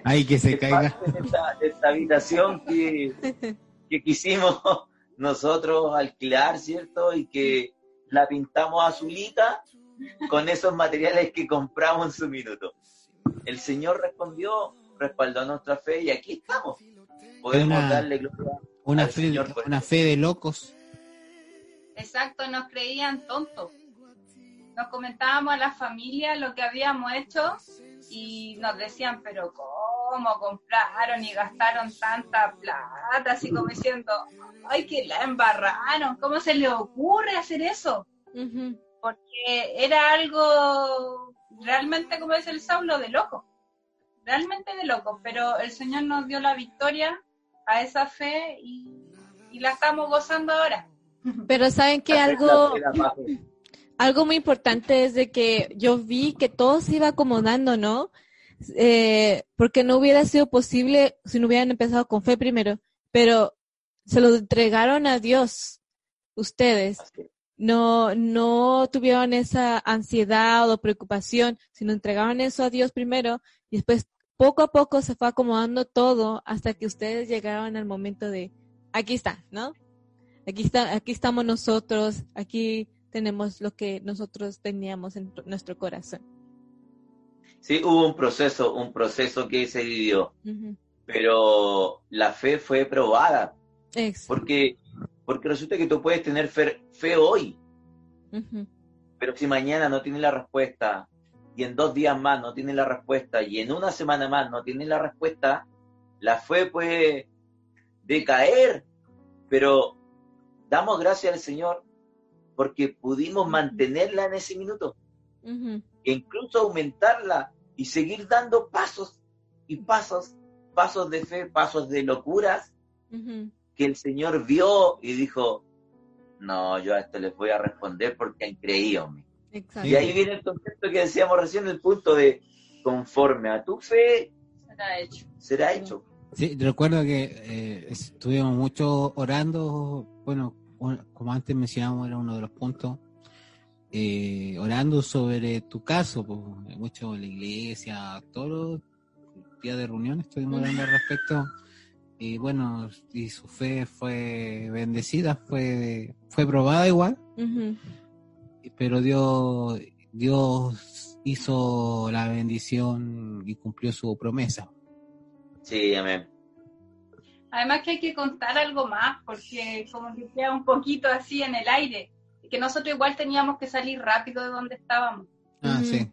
Ay, que se caiga. parte de esta, de esta habitación que, que quisimos nosotros alquilar, ¿cierto? Y que la pintamos azulita con esos materiales que compramos en su minuto. El Señor respondió, respaldó nuestra fe y aquí estamos. Podemos Una- darle gloria Una al fe, Señor por una fe de locos. Exacto, nos creían tontos. Nos comentábamos a la familia lo que habíamos hecho y nos decían, pero ¿cómo compraron y gastaron tanta plata? Así como diciendo, ay, que la embarraron, ¿cómo se le ocurre hacer eso? Porque era algo realmente, como dice el Saulo, de loco. Realmente de loco, pero el Señor nos dio la victoria a esa fe y, y la estamos gozando ahora. Pero saben que algo. Algo muy importante es de que yo vi que todo se iba acomodando, ¿no? Eh, porque no hubiera sido posible si no hubieran empezado con fe primero, pero se lo entregaron a Dios, ustedes. No, no tuvieron esa ansiedad o preocupación, sino entregaron eso a Dios primero y después poco a poco se fue acomodando todo hasta que ustedes llegaron al momento de aquí está, ¿no? Aquí está, aquí estamos nosotros, aquí tenemos lo que nosotros teníamos en nuestro corazón. Sí, hubo un proceso, un proceso que se vivió, Ujú. pero la fe fue probada, Ex- porque, porque resulta que tú puedes tener fe, fe hoy, ujú. pero si mañana no tienes la respuesta, y en dos días más no tienes la respuesta, y en una semana más no tienes la respuesta, la fe puede decaer, pero damos gracias al Señor porque pudimos mantenerla en ese minuto. Ujú. e incluso aumentarla y seguir dando pasos y pasos, pasos de fe, pasos de locuras Ujú. que el Señor vio y dijo, no, yo a esto les voy a responder porque han creído en mí. Exacto. Y ahí viene el concepto que decíamos recién, el punto de conforme a tu fe Será hecho. será hecho. Sí, recuerdo que eh, estuvimos mucho orando, bueno, como antes mencionamos, era uno de los puntos, eh, orando sobre tu caso, pues, mucho en la iglesia, todos los días de reunión estuvimos orando al respecto, y bueno, y su fe fue bendecida, fue, fue probada igual, pero Dios, Dios hizo la bendición y cumplió su promesa. Sí, amén. Además que hay que contar algo más, porque como que queda un poquito así en el aire, que nosotros igual teníamos que salir rápido de donde estábamos. Ah, sí.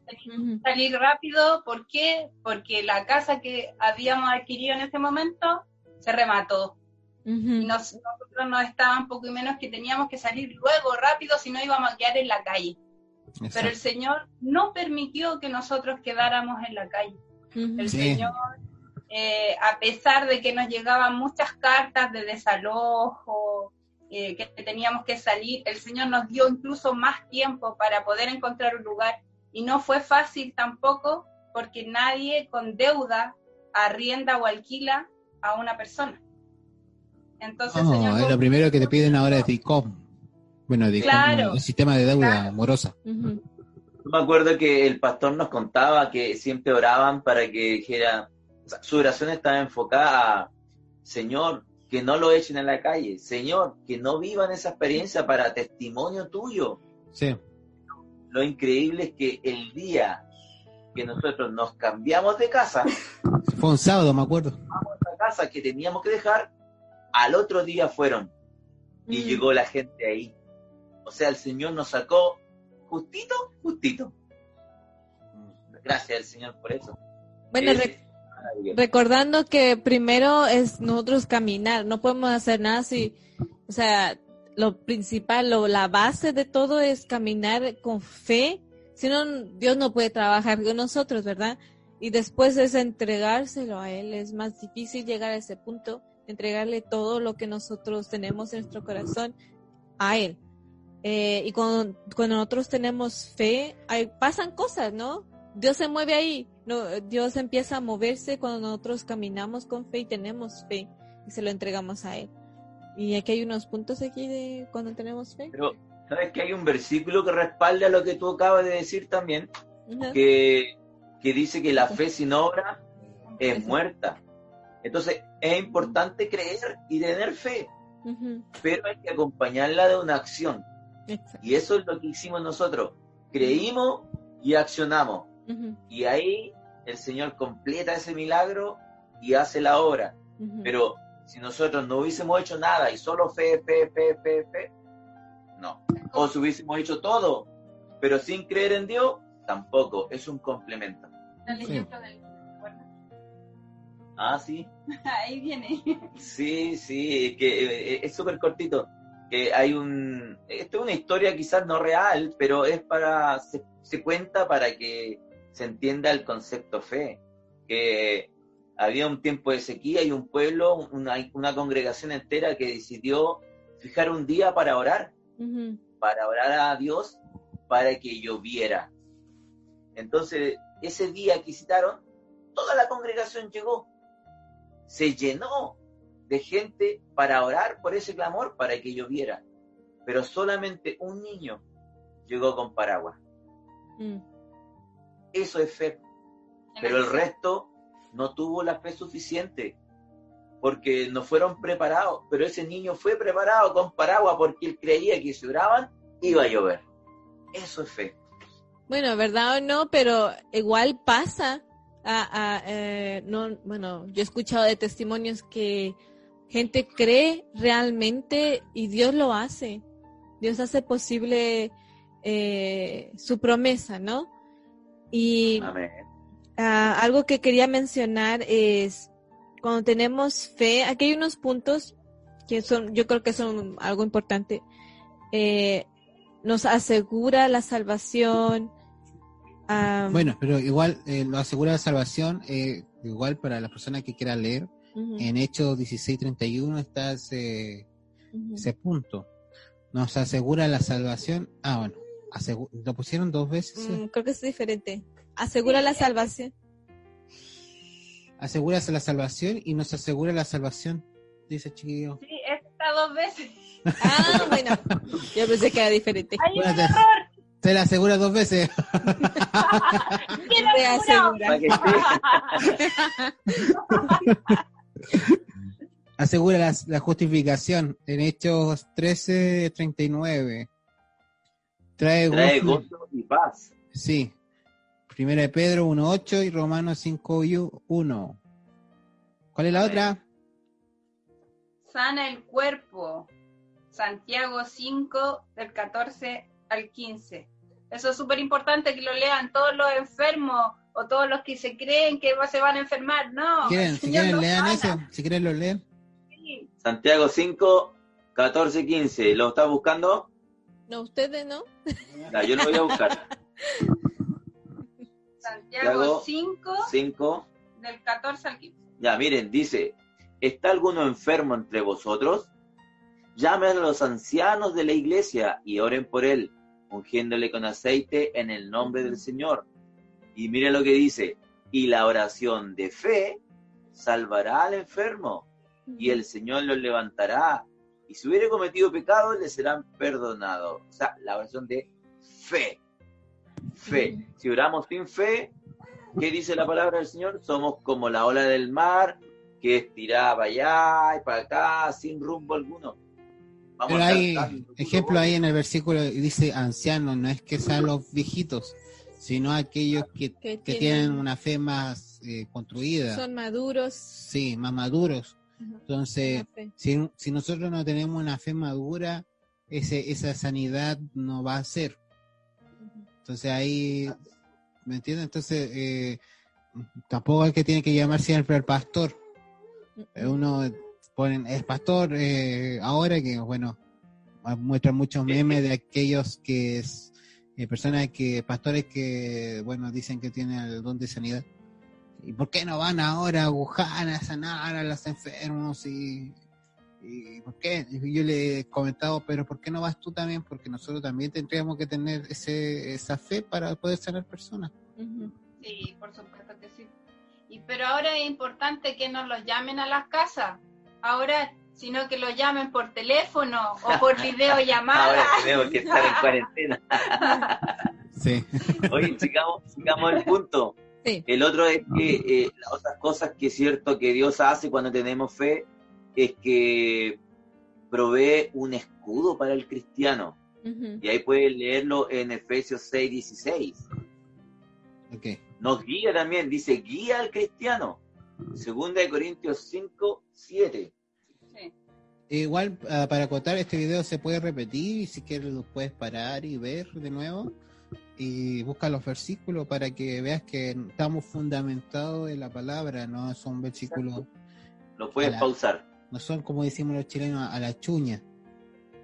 Salir rápido, ¿por qué? Porque la casa que habíamos adquirido en ese momento se remató. Y nos, nosotros nos estaban poco y menos que teníamos que salir luego rápido, si no íbamos a quedar en la calle. Pero el. Señor no permitió que nosotros quedáramos en la calle. El Sí. Señor, eh, a pesar de que nos llegaban muchas cartas de desalojo, eh, que teníamos que salir, el Señor nos dio incluso más tiempo para poder encontrar un lugar. Y no fue fácil tampoco, porque nadie con deuda arrienda o alquila a una persona. Entonces, No, Señor es lo primero que te piden ahora es DICOM. Bueno, DICOM, Claro. el sistema de deuda Claro. morosa. Ujú. Yo me acuerdo que el pastor nos contaba que siempre oraban para que dijera, o sea, su oración estaba enfocada a, Señor, que no lo echen en la calle, Señor, que no vivan esa experiencia para testimonio tuyo. Sí, Lo increíble es que el día que nosotros nos cambiamos de casa, Fue un sábado, me acuerdo. la casa que teníamos que dejar, al otro día fueron y Mm. llegó la gente ahí. O sea, el Señor nos sacó justito, justito. Gracias al Señor por eso. Bueno, maravilloso. Recordando que primero es nosotros caminar, no podemos hacer nada si, o sea, lo principal, lo, la base de todo es caminar con fe, si no, Dios no puede trabajar con nosotros, ¿verdad? Y después es entregárselo a Él, es más difícil llegar a ese punto, entregarle todo lo que nosotros tenemos en nuestro corazón a Él. Eh, y cuando, cuando nosotros tenemos fe, hay, pasan cosas, ¿no? Dios se mueve ahí, no, Dios empieza a moverse cuando nosotros caminamos con fe y tenemos fe y se lo entregamos a Él. Y aquí hay unos puntos aquí de cuando tenemos fe. Pero, ¿sabes que hay un versículo que respalda lo que tú acabas de decir también? Que, que dice que la fe sin obra es muerta. Entonces, es importante creer y tener fe, pero hay que acompañarla de una acción. exacto. Y eso es lo que hicimos nosotros. Creímos y accionamos. Y ahí el Señor completa ese milagro y hace la obra. Pero si nosotros no hubiésemos hecho nada y solo fe, fe, fe, fe, fe, no. O si hubiésemos hecho todo, pero sin creer en Dios, tampoco. Es un complemento. El Sí. ejemplo del ¿recuerdas? Ah, sí. Ahí viene. Sí, sí, que eh, es súper cortito. Que hay un. Esto es una historia quizás no real, pero es para. Se, se cuenta para que se entienda el concepto fe. Que había un tiempo de sequía y un pueblo, una, una congregación entera que decidió fijar un día para orar, para orar a Dios, para que lloviera. Entonces, ese día que citaron, toda la congregación llegó. Se llenó de gente para orar por ese clamor, para que lloviera. Pero solamente un niño llegó con paraguas. mm, Eso es fe. Pero el resto no tuvo la fe suficiente porque no fueron preparados. Pero ese niño fue preparado con paraguas porque él creía que si oraban iba a llover. Eso es fe. Bueno, verdad o no, pero igual pasa. A, a, eh, no, bueno, yo he escuchado de testimonios que gente cree realmente y Dios lo hace. Dios hace posible eh, su promesa, ¿no? Y ah, algo que quería mencionar es cuando tenemos fe, aquí hay unos puntos que son, yo creo que son algo importante. Eh, nos asegura la salvación. ah, Bueno, pero igual eh, lo asegura la salvación, eh, igual para las personas que quieran leer, ujú, en Hechos 16:31 está ese, ujú. ese punto. Nos asegura la salvación. Ah, bueno, asegu- lo pusieron dos veces. ¿sí? Mm, creo que es diferente. Asegura la salvación. Asegura la salvación y nos asegura la salvación, dice chiquillo. Sí, está dos veces. Ah, bueno. Yo pensé que era diferente. Hay un Bueno, te- error. Se la asegura dos veces. ¿Quién Te asegura. Asegura la, la justificación en Hechos 13:39. Trae, trae gozo- gozo y paz. Sí. Primera de Pedro 1.8 y Romanos 5.1. ¿Cuál es la otra? Sana el cuerpo. Santiago 5, del 14 al 15. Eso es súper importante que lo lean todos los enfermos o todos los que se creen que se van a enfermar. No, ¿Quieren, si Señor quieren lean eso, si quieren lo leen. Sí. Santiago 5, 14, 15. ¿Lo estás buscando? No, ustedes no. Ya, yo lo voy a buscar. Santiago Santiago 5, 5. del 14 al 15. Ya, miren, dice, ¿está alguno enfermo entre vosotros? Llamen a los ancianos de la iglesia y oren por él, ungiéndole con aceite en el nombre del Señor. Y miren lo que dice, y la oración de fe salvará al enfermo, y el Señor lo levantará, y si hubiere cometido pecados le serán perdonados. O sea, la oración de fe. Fe. Si oramos sin fe, ¿qué dice la palabra del Señor? Somos como la ola del mar, que es tirada para allá y para acá, sin rumbo alguno. Vamos Pero hay ejemplo ahí en el versículo dice ancianos, no es que sean los viejitos, sino aquellos que, Que tienen una fe más eh, construida, Son maduros. sí, más maduros. Entonces, si, si nosotros no tenemos una fe madura, ese, esa sanidad no va a ser. Entonces ahí, ¿me entiendes? Entonces, eh, tampoco es que tiene que llamar siempre al pastor. Uno ponen, es pastor eh, ahora que, bueno, muestran muchos memes de aquellos que es, eh, personas que, pastores que, bueno, dicen que tienen el don de sanidad. ¿Y por qué no van ahora a Wuhan a sanar a los enfermos? Y, y ¿por qué? Y yo le he comentado, pero ¿por qué no vas tú también? Porque nosotros también tendríamos que tener ese, esa fe para poder sanar personas. Sí, por supuesto que sí. Y pero ahora es importante que nos los llamen a las casas. Ahora, sino que los llamen por teléfono o por videollamada. Ahora tenemos que estar en cuarentena. Sí. Oye, sigamos, sigamos el punto. Sí. El otro es que eh, las otras cosas que es cierto que Dios hace cuando tenemos fe es que provee un escudo para el cristiano. Y ahí puedes leerlo en Efesios 6, 16. Ok. Nos guía también, dice guía al cristiano. Segunda de Corintios 5, 7. Sí. Igual, ah, para acotar, este video se puede repetir y si quieres lo puedes parar y ver de nuevo. Y busca los versículos para que veas que estamos fundamentados en la palabra, no son versículos, Lo puedes Hola. pausar. no son como decimos los chilenos a la chuña,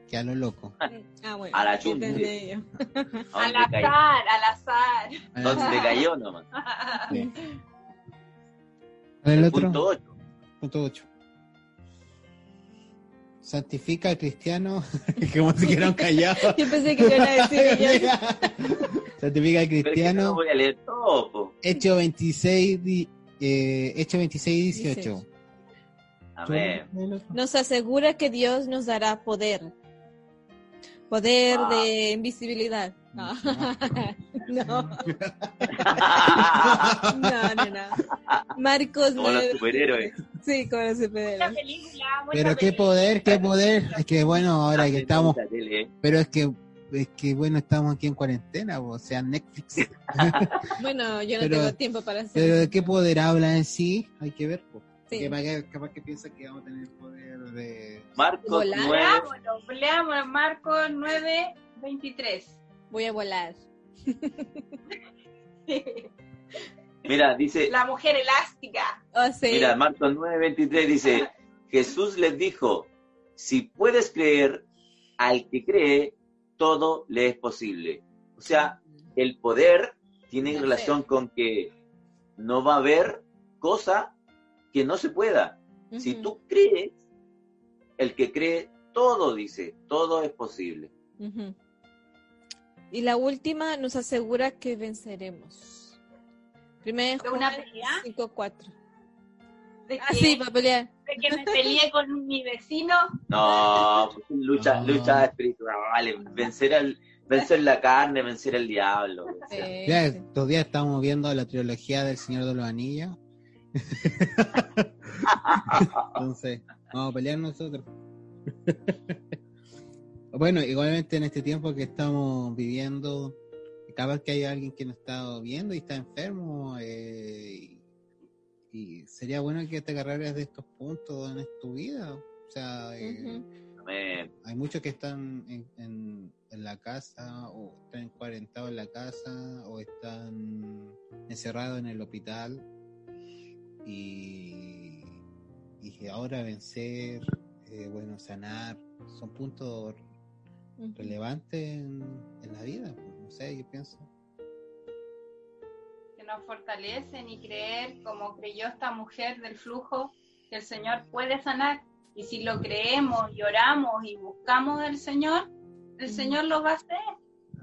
que a lo loco. Ah, bueno. A la sí, chunga. entendí yo. ¿A Al azar, al azar. ¿Dónde cayó nomás? Sí. ¿Cuál es el otro? Punto 8. Punto 8. Santifica al cristiano, como si quieran callados. Yo pensé que iban a decir ya. Santifica al Pero es que no cristiano. voy a leer todo. po. Hecho 26, di- eh, Hecho 26 y 18. 18. Amén. Nos asegura que Dios nos dará poder. Poder Ah. de invisibilidad. No. No, no, no, no. Marcos Como los 9. superhéroes. Sí, como los superhéroes. Pero qué poder, qué poder. Es que bueno, ahora que estamos, tele, ¿eh? pero es que es que bueno, estamos aquí en cuarentena, o sea, Netflix. Bueno, yo no Pero- tengo tiempo para hacer Pero de qué poder habla en sí, hay que ver. po. Sí. Que que- capaz que piensa que vamos a tener poder de Marcos Volar. 9. Leámoslo, leamos Marcos 9, 23. Voy a volar. Mira, dice, La mujer elástica. Oh, sí. mira, Marcos 9, 23 dice, Jesús les dijo, si puedes creer, al que cree, todo le es posible. O sea, el poder tiene La relación con que no va a haber cosa que no se pueda. Si tú crees, el que cree, todo dice, todo es posible. Y la última nos asegura que venceremos. Primero ¿De una pelea? 5-4. De Ah, sí, para pelear. de que me peleé con mi vecino. No, pues, lucha, No. lucha espiritual, vencer al, vencer la carne, vencer al diablo. vencer- Sí, Ya sí. estos días estamos viendo la trilogía del Señor de los Anillos. Entonces, vamos a pelear nosotros. Bueno, igualmente en este tiempo que estamos viviendo, cada vez que hay alguien que no está viendo y está enfermo, eh, y, sería bueno que te agarraras de estos puntos en tu vida. O sea, eh, hay muchos que están en, en, en la casa o están cuarentados en la casa o están encerrados en el hospital y, y ahora vencer, eh, bueno, sanar, son puntos Ujú. relevantes en, en la vida. pues, No sé, yo pienso. que nos fortalecen y creer como creyó esta mujer del flujo que el Señor puede sanar y si lo creemos y oramos y buscamos al Señor el. Señor lo va a hacer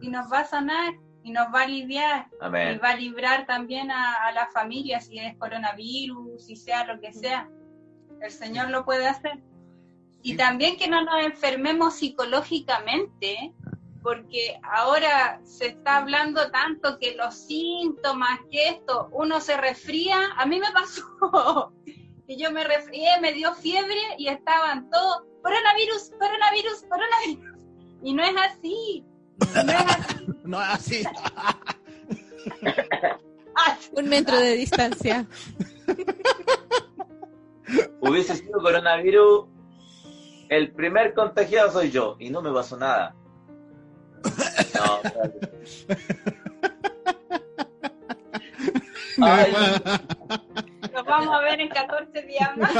y nos va a sanar y nos va a aliviar y va a librar también a, a la familia si es coronavirus si sea lo que sea el Señor lo puede hacer y también que no nos enfermemos psicológicamente porque ahora se está hablando tanto que los síntomas, que esto, uno se resfría, a mí me pasó que yo me resfrié, me dio fiebre y estaban todos, coronavirus, coronavirus, coronavirus. Y no es así, no es así. No, así. Ah, Un metro de distancia. Hubiese sido coronavirus, el primer contagiado soy yo y no me pasó nada. No, espérate. Ay, Nos vamos a ver en 14 días más.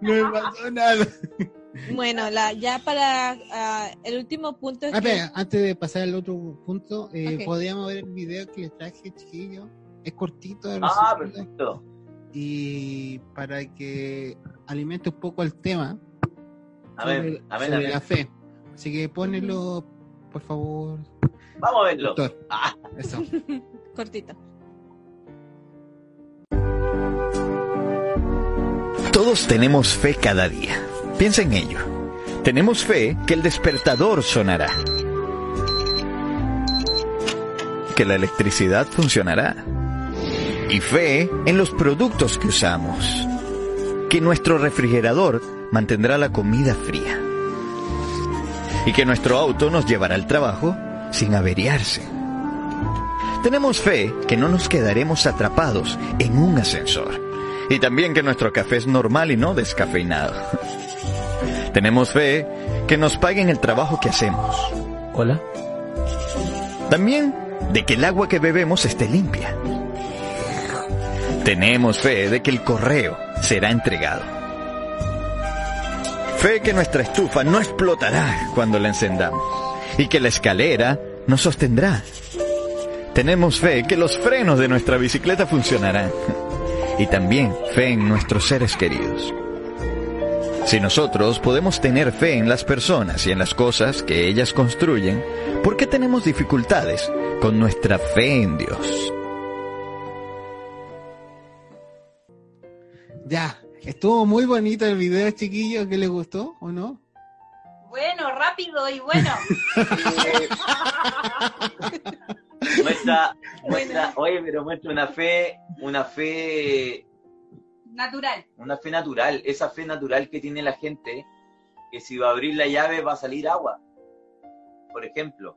no me pasó nada. Bueno, la, ya para ah, el último punto es Ah, que- espera, antes de pasar al otro punto, eh, podríamos ver el video que les traje, chiquillo. Es cortito, de ah, perfecto. y para que alimente un poco el tema Amén, sobre, amén, sobre amén. la fe. Así que ponelo, por favor, Vamos a verlo. doctor. Ah. Eso. cortito. Todos tenemos fe cada día. Piensa en ello. Tenemos fe que el despertador sonará. Que la electricidad funcionará. Y fe en los productos que usamos. Que nuestro refrigerador mantendrá la comida fría. Y que nuestro auto nos llevará al trabajo sin averiarse. Tenemos fe que no nos quedaremos atrapados en un ascensor. Y también que nuestro café es normal y no descafeinado. Tenemos fe que nos paguen el trabajo que hacemos. Hola. También de que el agua que bebemos esté limpia. Tenemos fe de que el correo será entregado. Fe que nuestra estufa no explotará cuando la encendamos. Y que la escalera nos sostendrá. Tenemos fe que los frenos de nuestra bicicleta funcionarán. Y también fe en nuestros seres queridos. Si nosotros podemos tener fe en las personas y en las cosas que ellas construyen, ¿por qué tenemos dificultades con nuestra fe en Dios? Ya, estuvo muy bonito el video, chiquillo. ¿Qué les gustó o no? Bueno, rápido y bueno. Muestra, muestra, oye, pero muestra una fe, una fe, Natural. una fe natural, esa fe natural que tiene la gente, que si va a abrir la llave va a salir agua. Por ejemplo,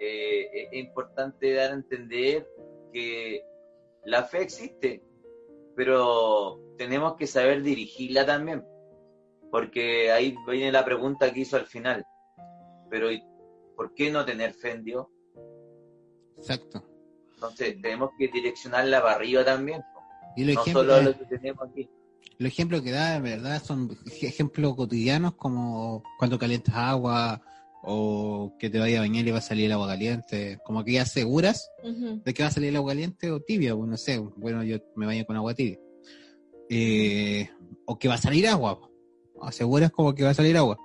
eh, es es importante dar a entender que la fe existe, pero tenemos que saber dirigirla también, porque ahí viene la pregunta que hizo al final. Pero ¿y ¿por qué no tener fe en Dios? Exacto. Entonces tenemos que direccionarla para arriba también, Y los no ejemplos, solo lo que tenemos aquí. los ejemplos que da, de verdad, son ej- ejemplos cotidianos como cuando calientas agua o que te vaya a bañar y va a salir el agua caliente. Como que ya aseguras de que va a salir el agua caliente o tibia, pues no sé. Bueno, yo me baño con agua tibia. Eh, o que va a salir agua. Aseguras como que va a salir agua.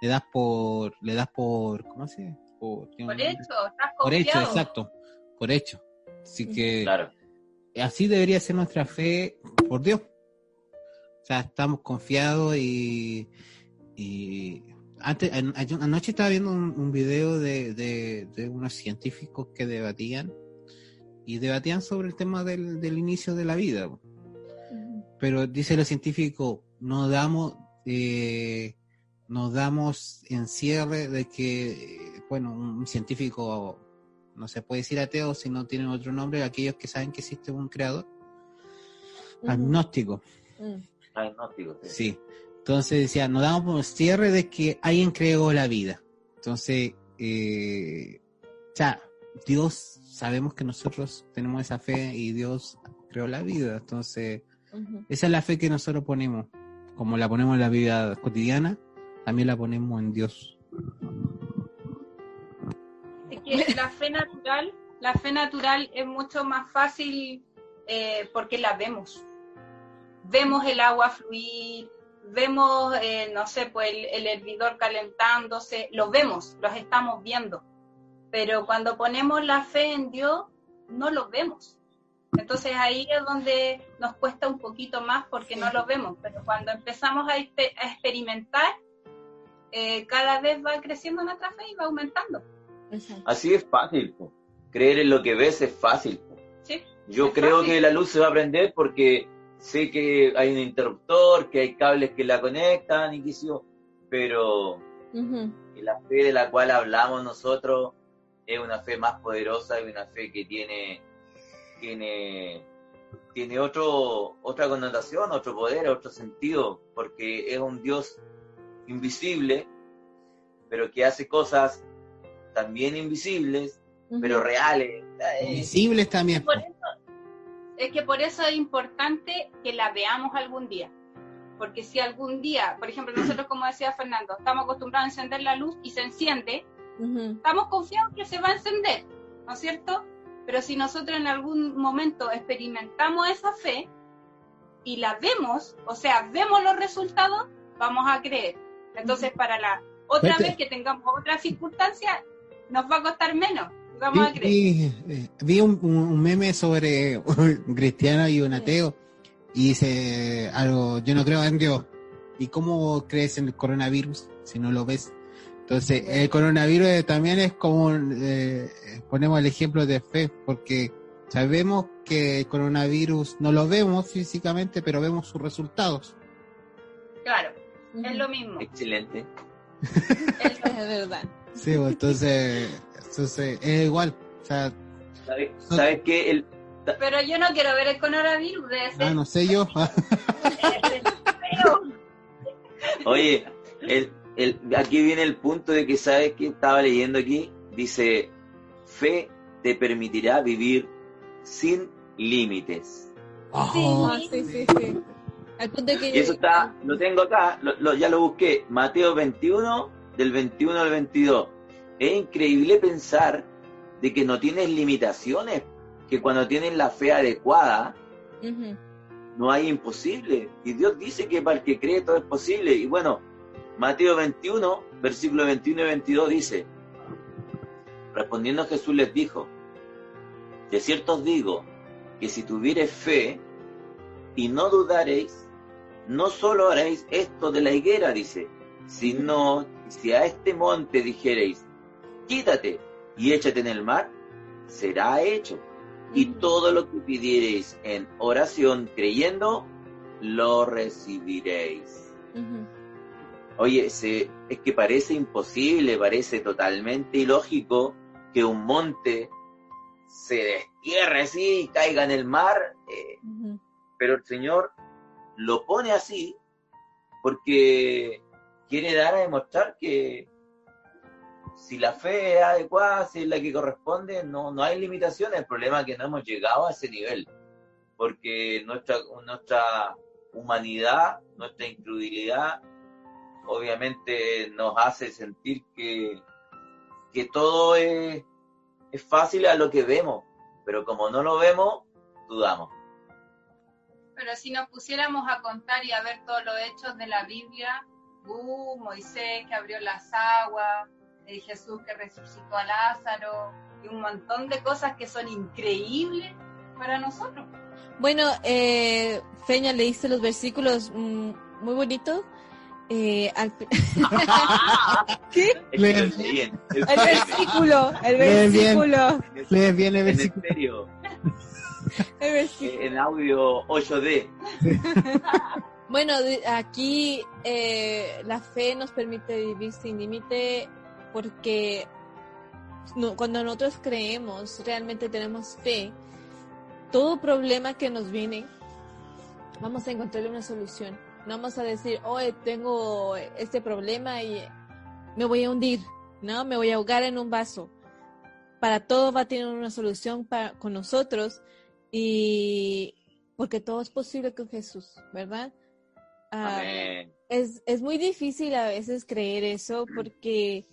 Le das por, le das por, ¿cómo se dice? Por, hecho, estás Por hecho, exacto. Por hecho. Así que Claro. así debería ser nuestra fe por Dios. O sea, estamos confiados y, y antes, an- an- anoche estaba viendo un, un video de, de, de unos científicos que debatían y debatían sobre el tema del, del inicio de la vida. Pero dice los científicos, no damos, eh, nos damos en cierre de que, eh, bueno, un científico no se puede decir ateo si no tiene otro nombre, aquellos que saben que existe un creador, agnóstico, Mm. Agnóstico, sí. sí. Entonces decía, nos damos por cierre de que alguien creó la vida. Entonces, eh, o sea, Dios, sabemos que nosotros tenemos esa fe y Dios creó la vida. Entonces, Esa es la fe que nosotros ponemos. Como la ponemos en la vida cotidiana, también la ponemos en Dios. Es que la fe natural, la fe natural es mucho más fácil eh, porque la vemos. Vemos el agua fluir, vemos, eh, no sé, pues el, el hervidor calentándose, los vemos, los estamos viendo. Pero cuando ponemos la fe en Dios, no los vemos. Entonces ahí es donde nos cuesta un poquito más porque no los vemos. Pero cuando empezamos a, a experimentar, eh, cada vez va creciendo nuestra fe y va aumentando. Exacto. Así es fácil. po. Creer en lo que ves es fácil. po. ¿sí? Yo Es creo fácil. que la luz se va a prender porque sé que hay un interruptor, que hay cables que la conectan y yo, pero Ujú. la fe de la cual hablamos nosotros es una fe más poderosa y una fe que tiene, tiene, tiene otro, otra connotación, otro poder, otro sentido, porque es un Dios invisible, pero que hace cosas también invisibles, pero reales. Visibles también. Por eso, es que por eso es importante que la veamos algún día. Porque si algún día, por ejemplo, nosotros, como decía Fernando, estamos acostumbrados a encender la luz y se enciende, estamos confiados que se va a encender, ¿no es cierto? Pero si nosotros en algún momento experimentamos esa fe y la vemos, o sea, vemos los resultados, vamos a creer. Entonces, para la otra Vete. vez que tengamos otra circunstancia, nos va a costar menos, vamos a Vi, creer. vi- eh, vi un- un meme sobre un cristiano y un ateo y dice algo, yo no creo en Dios. ¿Y cómo crees en el coronavirus si no lo ves? Entonces, el coronavirus también es como, eh, ponemos el ejemplo de fe, porque sabemos que el coronavirus no lo vemos físicamente, pero vemos sus resultados. Claro, es lo mismo. Excelente. es lo- Es verdad. Sí, pues, entonces, entonces es igual. O sea, ¿Sabes, ¿sabes qué? El, Pero yo no quiero ver el coronavirus, debe ser ah, no sé yo. Oye, el, el, aquí viene el punto de que, ¿sabes qué? Estaba leyendo aquí, dice, fe te permitirá vivir sin límites. Oh, sí, sí, sí. Al punto de que Y eso está, lo tengo acá, lo- lo- ya lo busqué, Mateo 21, del 21 al 22. Es increíble pensar de que no tienes limitaciones, que cuando tienes la fe adecuada, Ujú. no hay imposible. Y Dios dice que para el que cree todo es posible. Y bueno, Mateo 21, versículo 21 y 22 dice, respondiendo Jesús les dijo, de cierto os digo que si tuviereis fe y no dudaréis, no solo haréis esto de la higuera, dice, sino si a este monte dijereis, quítate y échate en el mar, será hecho. Y todo lo que pidiereis en oración creyendo, lo recibiréis. Oye, se- es que parece imposible, parece totalmente ilógico que un monte se destierre así y caiga en el mar, eh, Ujú. pero el Señor lo pone así porque quiere dar a demostrar que si la fe es adecuada, si es la que corresponde, no, no hay limitaciones. El problema es que no hemos llegado a ese nivel, porque nuestra, nuestra humanidad, nuestra incredulidad, obviamente nos hace sentir que, que todo es, es fácil a lo que vemos, pero como no lo vemos, dudamos. Pero si nos pusiéramos a contar y a ver todos los hechos de la Biblia, uh, Moisés que abrió las aguas, eh, Jesús que resucitó a Lázaro, y un montón de cosas que son increíbles para nosotros. Bueno, eh, Feña, leíste los versículos mm, muy bonitos. Eh, al- ¿Qué? En- El versículo, el versículo, Lees bien el en versículo. estéreo, el versículo. en audio 8D. Bueno, aquí eh, la fe nos permite vivir sin límite porque no- cuando nosotros creemos, realmente tenemos fe, todo problema que nos viene, vamos a encontrarle una solución. No vamos a decir, hoy tengo este problema y me voy a hundir, ¿no? Me voy a ahogar en un vaso. Para todo va a tener una solución para, con nosotros y porque todo es posible con Jesús, ¿verdad? Ah, es, es muy difícil a veces creer eso porque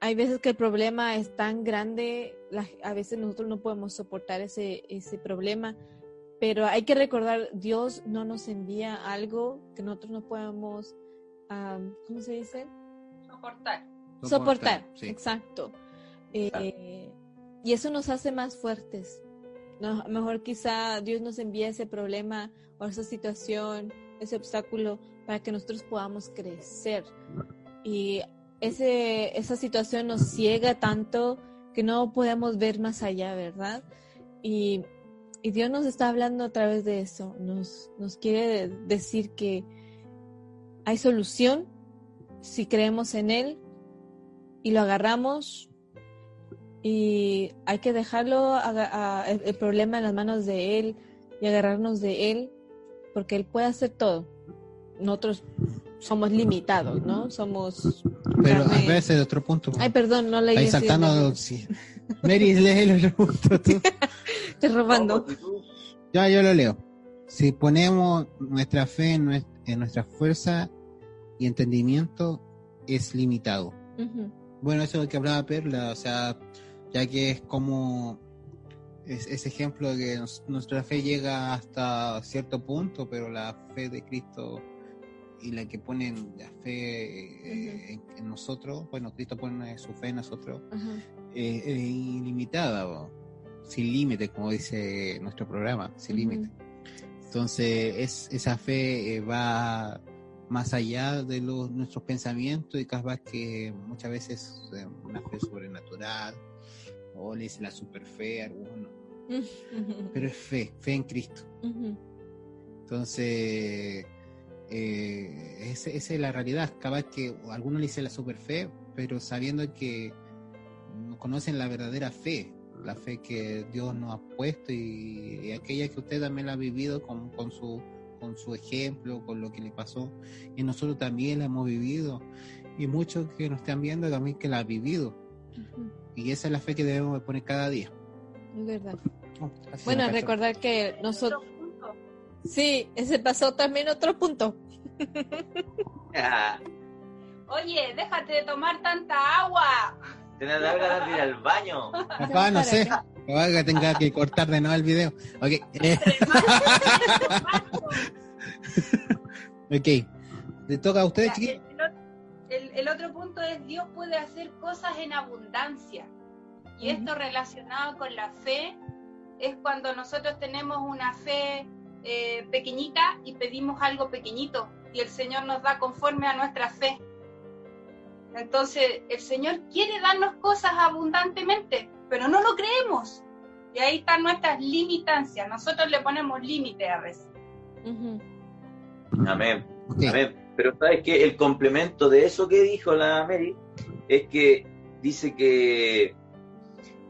hay veces que el problema es tan grande, la- a veces nosotros no podemos soportar ese, ese problema, pero hay que recordar, Dios no nos envía algo que nosotros no podamos, ah, ¿cómo se dice? Soportar. Soportar, sí. exacto. Eh, y eso nos hace más fuertes. No, mejor quizá Dios nos envía ese problema o esa situación, ese obstáculo para que nosotros podamos crecer. Y ese, esa situación nos ciega tanto que no podemos ver más allá, ¿verdad? Y, y Dios nos está hablando a través de eso. Nos, nos quiere decir que hay solución si creemos en Él y lo agarramos y hay que dejarlo el problema en las manos de Él y agarrarnos de Él, porque Él puede hacer todo. Nosotros somos limitados, ¿no? Somos... Pero a veces de otro punto. Ay, perdón, no leí Ahí saltando. Mary. sí. Mary, lee el otro punto tú. Estoy robando. Ya, yo lo leo. Si ponemos nuestra fe en, nues- en nuestra fuerza y entendimiento, es limitado. Bueno, eso es lo que hablaba Perla, o sea, ya que es como es- ese ejemplo de que nos- nuestra fe llega hasta cierto punto, pero la fe de Cristo y la que ponen la fe eh, en, en nosotros, bueno, Cristo pone su fe en nosotros, eh, es ilimitada, sin límite, como dice nuestro programa, sin límite. Entonces, es, esa fe eh, va más allá de los, nuestros pensamientos y capaz que muchas veces una fe sobrenatural o le dice la super fe a algunos, pero es fe, fe en Cristo. Entonces, eh, esa, esa es la realidad. Capaz que algunos le dicen la super fe, pero sabiendo que no conocen la verdadera fe, la fe que Dios nos ha puesto y, y aquella que usted también la ha vivido con, con su con su ejemplo, con lo que le pasó, y nosotros también la hemos vivido, y muchos que nos están viendo también que la han vivido, ujú. y esa es la fe que debemos de poner cada día. Es verdad. Oh, Bueno, recordar que nosotros... Sí, ese pasó también otro punto. Ah, Oye, déjate de tomar tanta agua. Tenés la ganas de ir al baño. Papá, no sé, capaz que tenga que cortar de nuevo el video. Ok, eh, ok, le toca a ustedes, chiquillos. el, el- otro punto es Dios puede hacer cosas en abundancia. Y esto relacionado con la fe es cuando nosotros tenemos una fe eh, pequeñita y pedimos algo pequeñito y el Señor nos da conforme a nuestra fe. Entonces el Señor quiere darnos cosas abundantemente, pero no lo creemos. Y ahí están nuestras limitancias. Nosotros le ponemos límite a veces. Ujú, Amén. Ok. Amén. Pero sabes que el complemento de eso que dijo la Mary es que dice que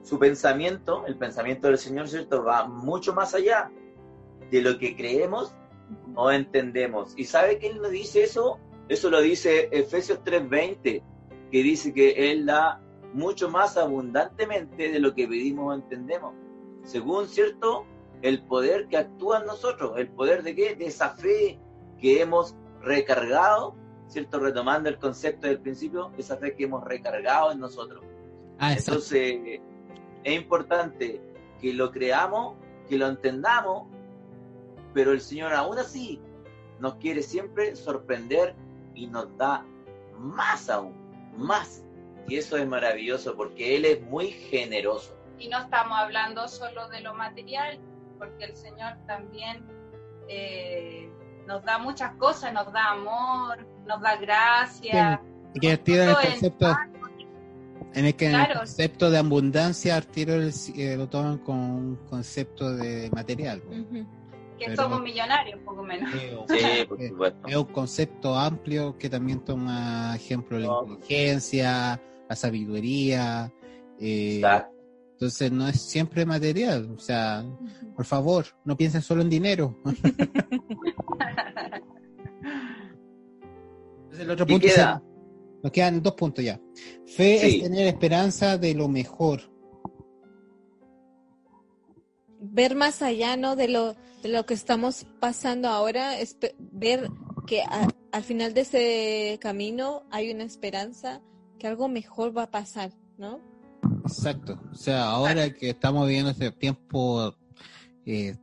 su pensamiento, el pensamiento del Señor, ¿cierto? Va mucho más allá de lo que creemos o entendemos. ¿Y sabe quién nos dice eso? Eso lo dice Efesios 3:20, que dice que Él da mucho más abundantemente de lo que pedimos o entendemos. Según, ¿cierto? El poder que actúa en nosotros. ¿El poder de qué? De esa fe que hemos recargado, ¿cierto? Retomando el concepto del principio, esa fe que hemos recargado en nosotros. Ah. Entonces, es importante que lo creamos, que lo entendamos, pero el Señor aún así nos quiere siempre sorprender y nos da más aún, más. Y eso es maravilloso porque Él es muy generoso. Y no estamos hablando solo de lo material, porque el Señor también eh, nos da muchas cosas, nos da amor, nos da gracia. Y que tira el en- concepto, en el que en el Claro. concepto de abundancia, al tiro lo toman con un concepto de material. ujú. Que Pero- somos millonarios, poco menos. Sí, por supuesto. Es un concepto amplio que también toma ejemplo la No. inteligencia, la sabiduría. eh, Exacto. entonces no es siempre material. O sea, por favor, no piensen solo en dinero. Entonces, el otro ¿Qué punto queda? nos quedan dos puntos ya. Fe Sí. es tener esperanza de lo mejor. Ver más allá no de lo de lo que estamos pasando ahora es ver que a- al final de ese camino hay una esperanza que algo mejor va a pasar no Exacto. O sea, ahora que estamos viviendo este tiempo eh,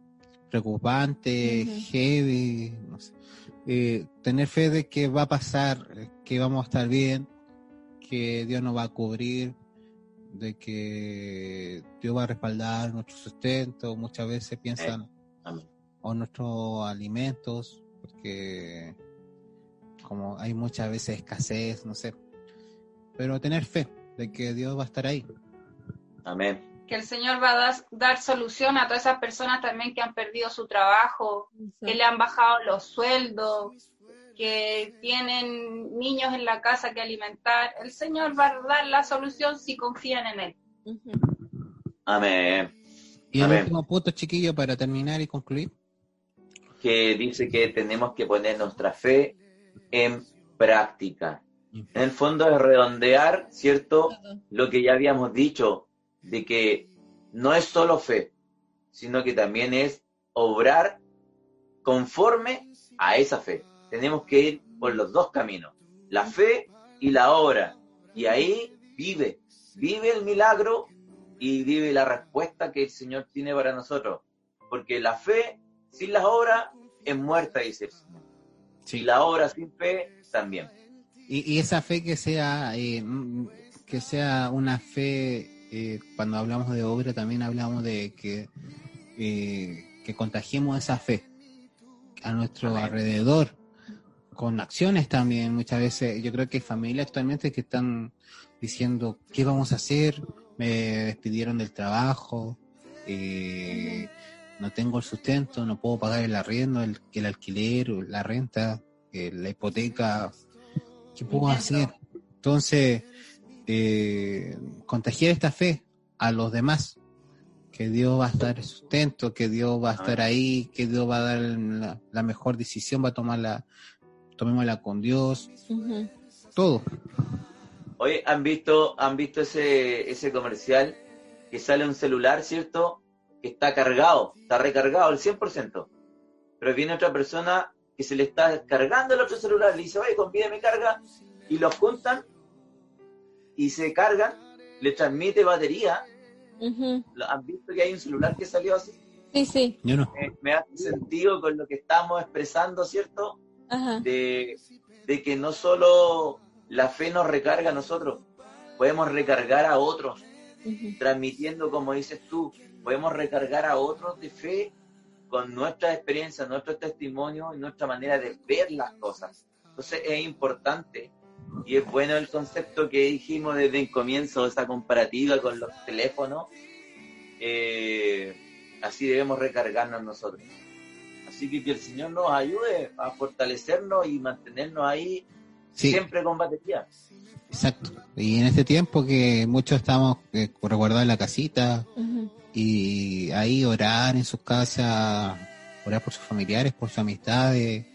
preocupante, heavy, no sé, eh, tener fe de que va a pasar, que vamos a estar bien, que Dios nos va a cubrir, de que Dios va a respaldar nuestro sustento. Muchas veces piensan Amén. o nuestros alimentos, porque como hay muchas veces escasez, no sé. Pero tener fe de que Dios va a estar ahí. Amén. Que el Señor va a dar, dar solución a todas esas personas también que han perdido su trabajo, que le han bajado los sueldos, que tienen niños en la casa que alimentar. El Señor va a dar la solución si confían en Él. Amén. Y el Amén. último punto, chiquillo, para terminar y concluir. Que dice que tenemos que poner nuestra fe en práctica. En el fondo es redondear, ¿cierto? Lo que ya habíamos dicho, de que no es solo fe, sino que también es obrar conforme a esa fe. Tenemos que ir por los dos caminos, la fe y la obra. Y ahí vive, vive el milagro y vive la respuesta que el Señor tiene para nosotros. Porque la fe sin las obras es muerta, dice el Señor. Y la obra sin fe también. Y, y esa fe que sea, eh, mm, que sea una fe, eh, cuando hablamos de obra también hablamos de que, eh, que contagiemos esa fe a nuestro Amén. alrededor, con acciones también. Muchas veces yo creo que hay familias actualmente que están diciendo, ¿qué vamos a hacer? Me despidieron del trabajo, eh, no tengo el sustento, no puedo pagar el arriendo, el, el alquiler, la renta, eh, la hipoteca. ¿Qué puedo hacer? Entonces, eh, contagiar esta fe a los demás, que Dios va a estar el sustento, que Dios va a estar Amén. ahí, que Dios va a dar la, la mejor decisión, va a tomarla, tomémosla con Dios, todo. Oye, ¿han visto, han visto ese, ese comercial que sale un celular, ¿cierto? Que está cargado, está recargado al 100%. Pero viene otra persona que se le está descargando el otro celular, le dice, oye, convídame carga, y los juntan y se cargan, le transmite batería. Ujú. ¿Lo- ¿Han visto que hay un celular que salió así? Sí, sí. Yo no. Me, me hace sentido con lo que estamos expresando, ¿cierto? De, de que no solo la fe nos recarga a nosotros, podemos recargar a otros, transmitiendo, como dices tú, podemos recargar a otros de fe con nuestra experiencia, nuestro testimonio y nuestra manera de ver las cosas. Entonces es importante y es bueno el concepto que dijimos desde el comienzo, esa comparativa con los teléfonos. Eh, así debemos recargarnos nosotros. Así que que el Señor nos ayude a fortalecernos y mantenernos ahí Sí, siempre con batería. exacto. Y en este tiempo que muchos estamos eh, resguardados en la casita y ahí orar en sus casas, orar por sus familiares, por sus amistades,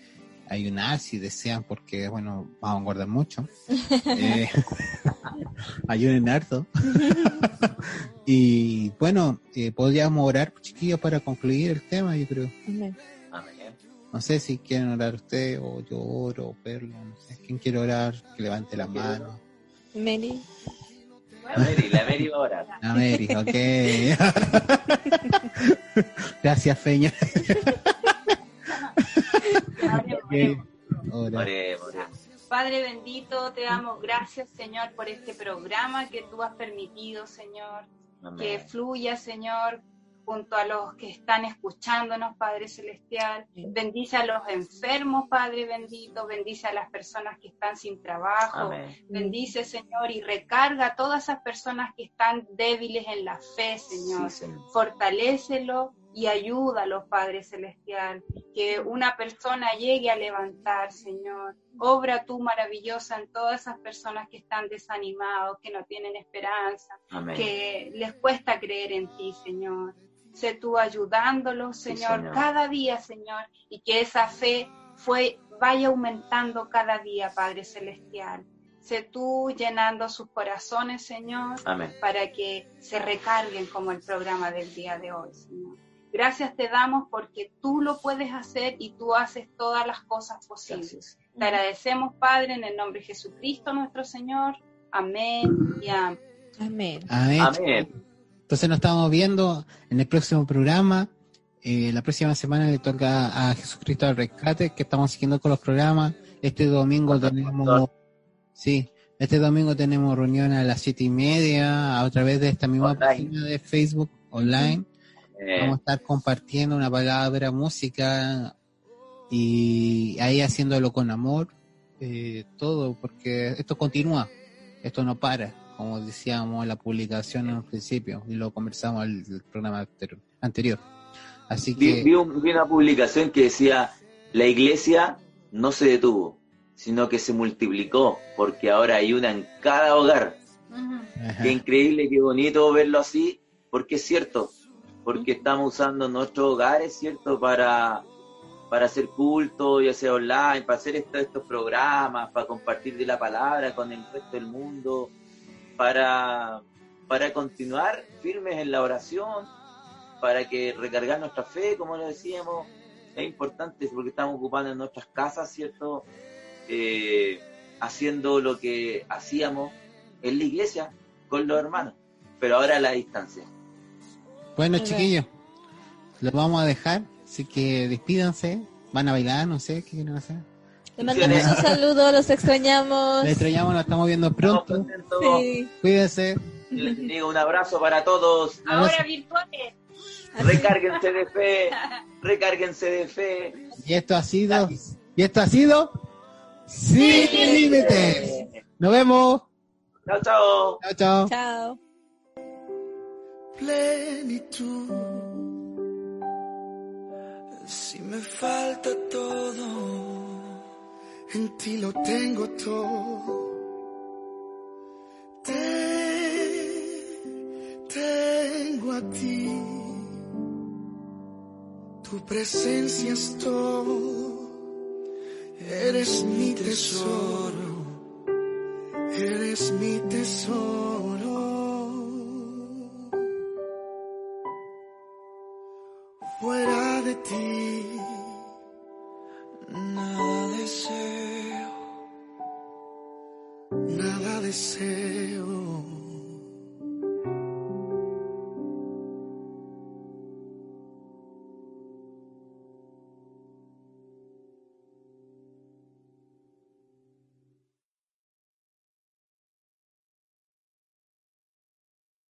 ayunar si desean, porque bueno, vamos a guardar mucho. Eh, ayunen harto. y bueno, eh, podríamos orar, chiquillos, para concluir el tema, yo creo. Amén. Amén. No sé si quieren orar usted o yo oro o Perla, no sé. ¿Quién quiere orar? Que levante la mano. Mary. La Mary, la Mary va a orar. La Mary, ok. Gracias, Feña. Padre. Ora. Bendito, te damos gracias, Señor, por este programa que tú has permitido, Señor. que fluya, Señor, junto a los que están escuchándonos, Padre Celestial. Bendice a los enfermos, Padre bendito. Bendice a las personas que están sin trabajo. Amén. Bendice, Señor, y recarga a todas esas personas que están débiles en la fe, Señor. Sí, Señor. Fortalécelo y ayúdalo, Padre Celestial. Que una persona llegue a levantar, Señor. Obra tú maravillosa en todas esas personas que están desanimados, que no tienen esperanza Amén. que les cuesta creer en ti, Señor. Sé tú ayudándolos, Sí, Señor, Señor. cada día, Señor, y que esa fe fue, vaya aumentando cada día, Padre Celestial. Sé tú llenando sus corazones, Señor, Amén. para que se recarguen como el programa del día de hoy, Señor. Gracias te damos porque tú lo puedes hacer y tú haces todas las cosas posibles. Gracias. Te agradecemos, Padre, en el nombre de Jesucristo nuestro Señor. Amén y amén. Amén. Amén. Amén. Entonces nos estamos viendo en el próximo programa. Eh, la próxima semana le toca a Jesucristo al rescate, que estamos siguiendo con los programas. Este domingo tenemos, sí, este domingo tenemos reunión a las siete y media, a través de esta misma Online. página de Facebook online. Eh, Vamos a estar compartiendo una palabra, música y ahí haciéndolo con amor, eh, todo, porque esto continúa, esto no para, como decíamos en la publicación en un principio y lo conversamos en el programa anterior-. Así vi, que vi un- vi una publicación que decía, la iglesia no se detuvo, sino que se multiplicó, porque ahora hay una en cada hogar. ajá, Qué increíble, qué bonito verlo así, porque es cierto, porque estamos usando nuestros hogares, ¿cierto? Para, para hacer culto, ya sea online, para hacer estos programas, para compartir de la palabra con el resto del mundo, para, para continuar firmes en la oración, para que recargar nuestra fe, como lo decíamos, es importante porque estamos ocupando en nuestras casas, ¿cierto? Eh, haciendo lo que hacíamos en la iglesia con los hermanos, pero ahora a la distancia. Bueno, chiquillos, los vamos a dejar, así que despídanse, van a bailar, no sé, ¿qué quieren hacer? Les mandamos un saludo, los extrañamos. Les extrañamos, nos estamos viendo pronto. Sí. Cuídense. Les digo un abrazo para todos. Ahora virtuales. Recárguense de fe, recárguense de fe. Y esto ha sido, y esto ha sido Sin Límites. Nos vemos. Chao, chao. Chao, chao. Chao. plenitud. Si me falta todo, en ti lo tengo todo. Te tengo a ti. Tu presencia es todo. Eres mi tesoro. Eres mi tesoro. Fuera de ti, nada deseo, nada deseo.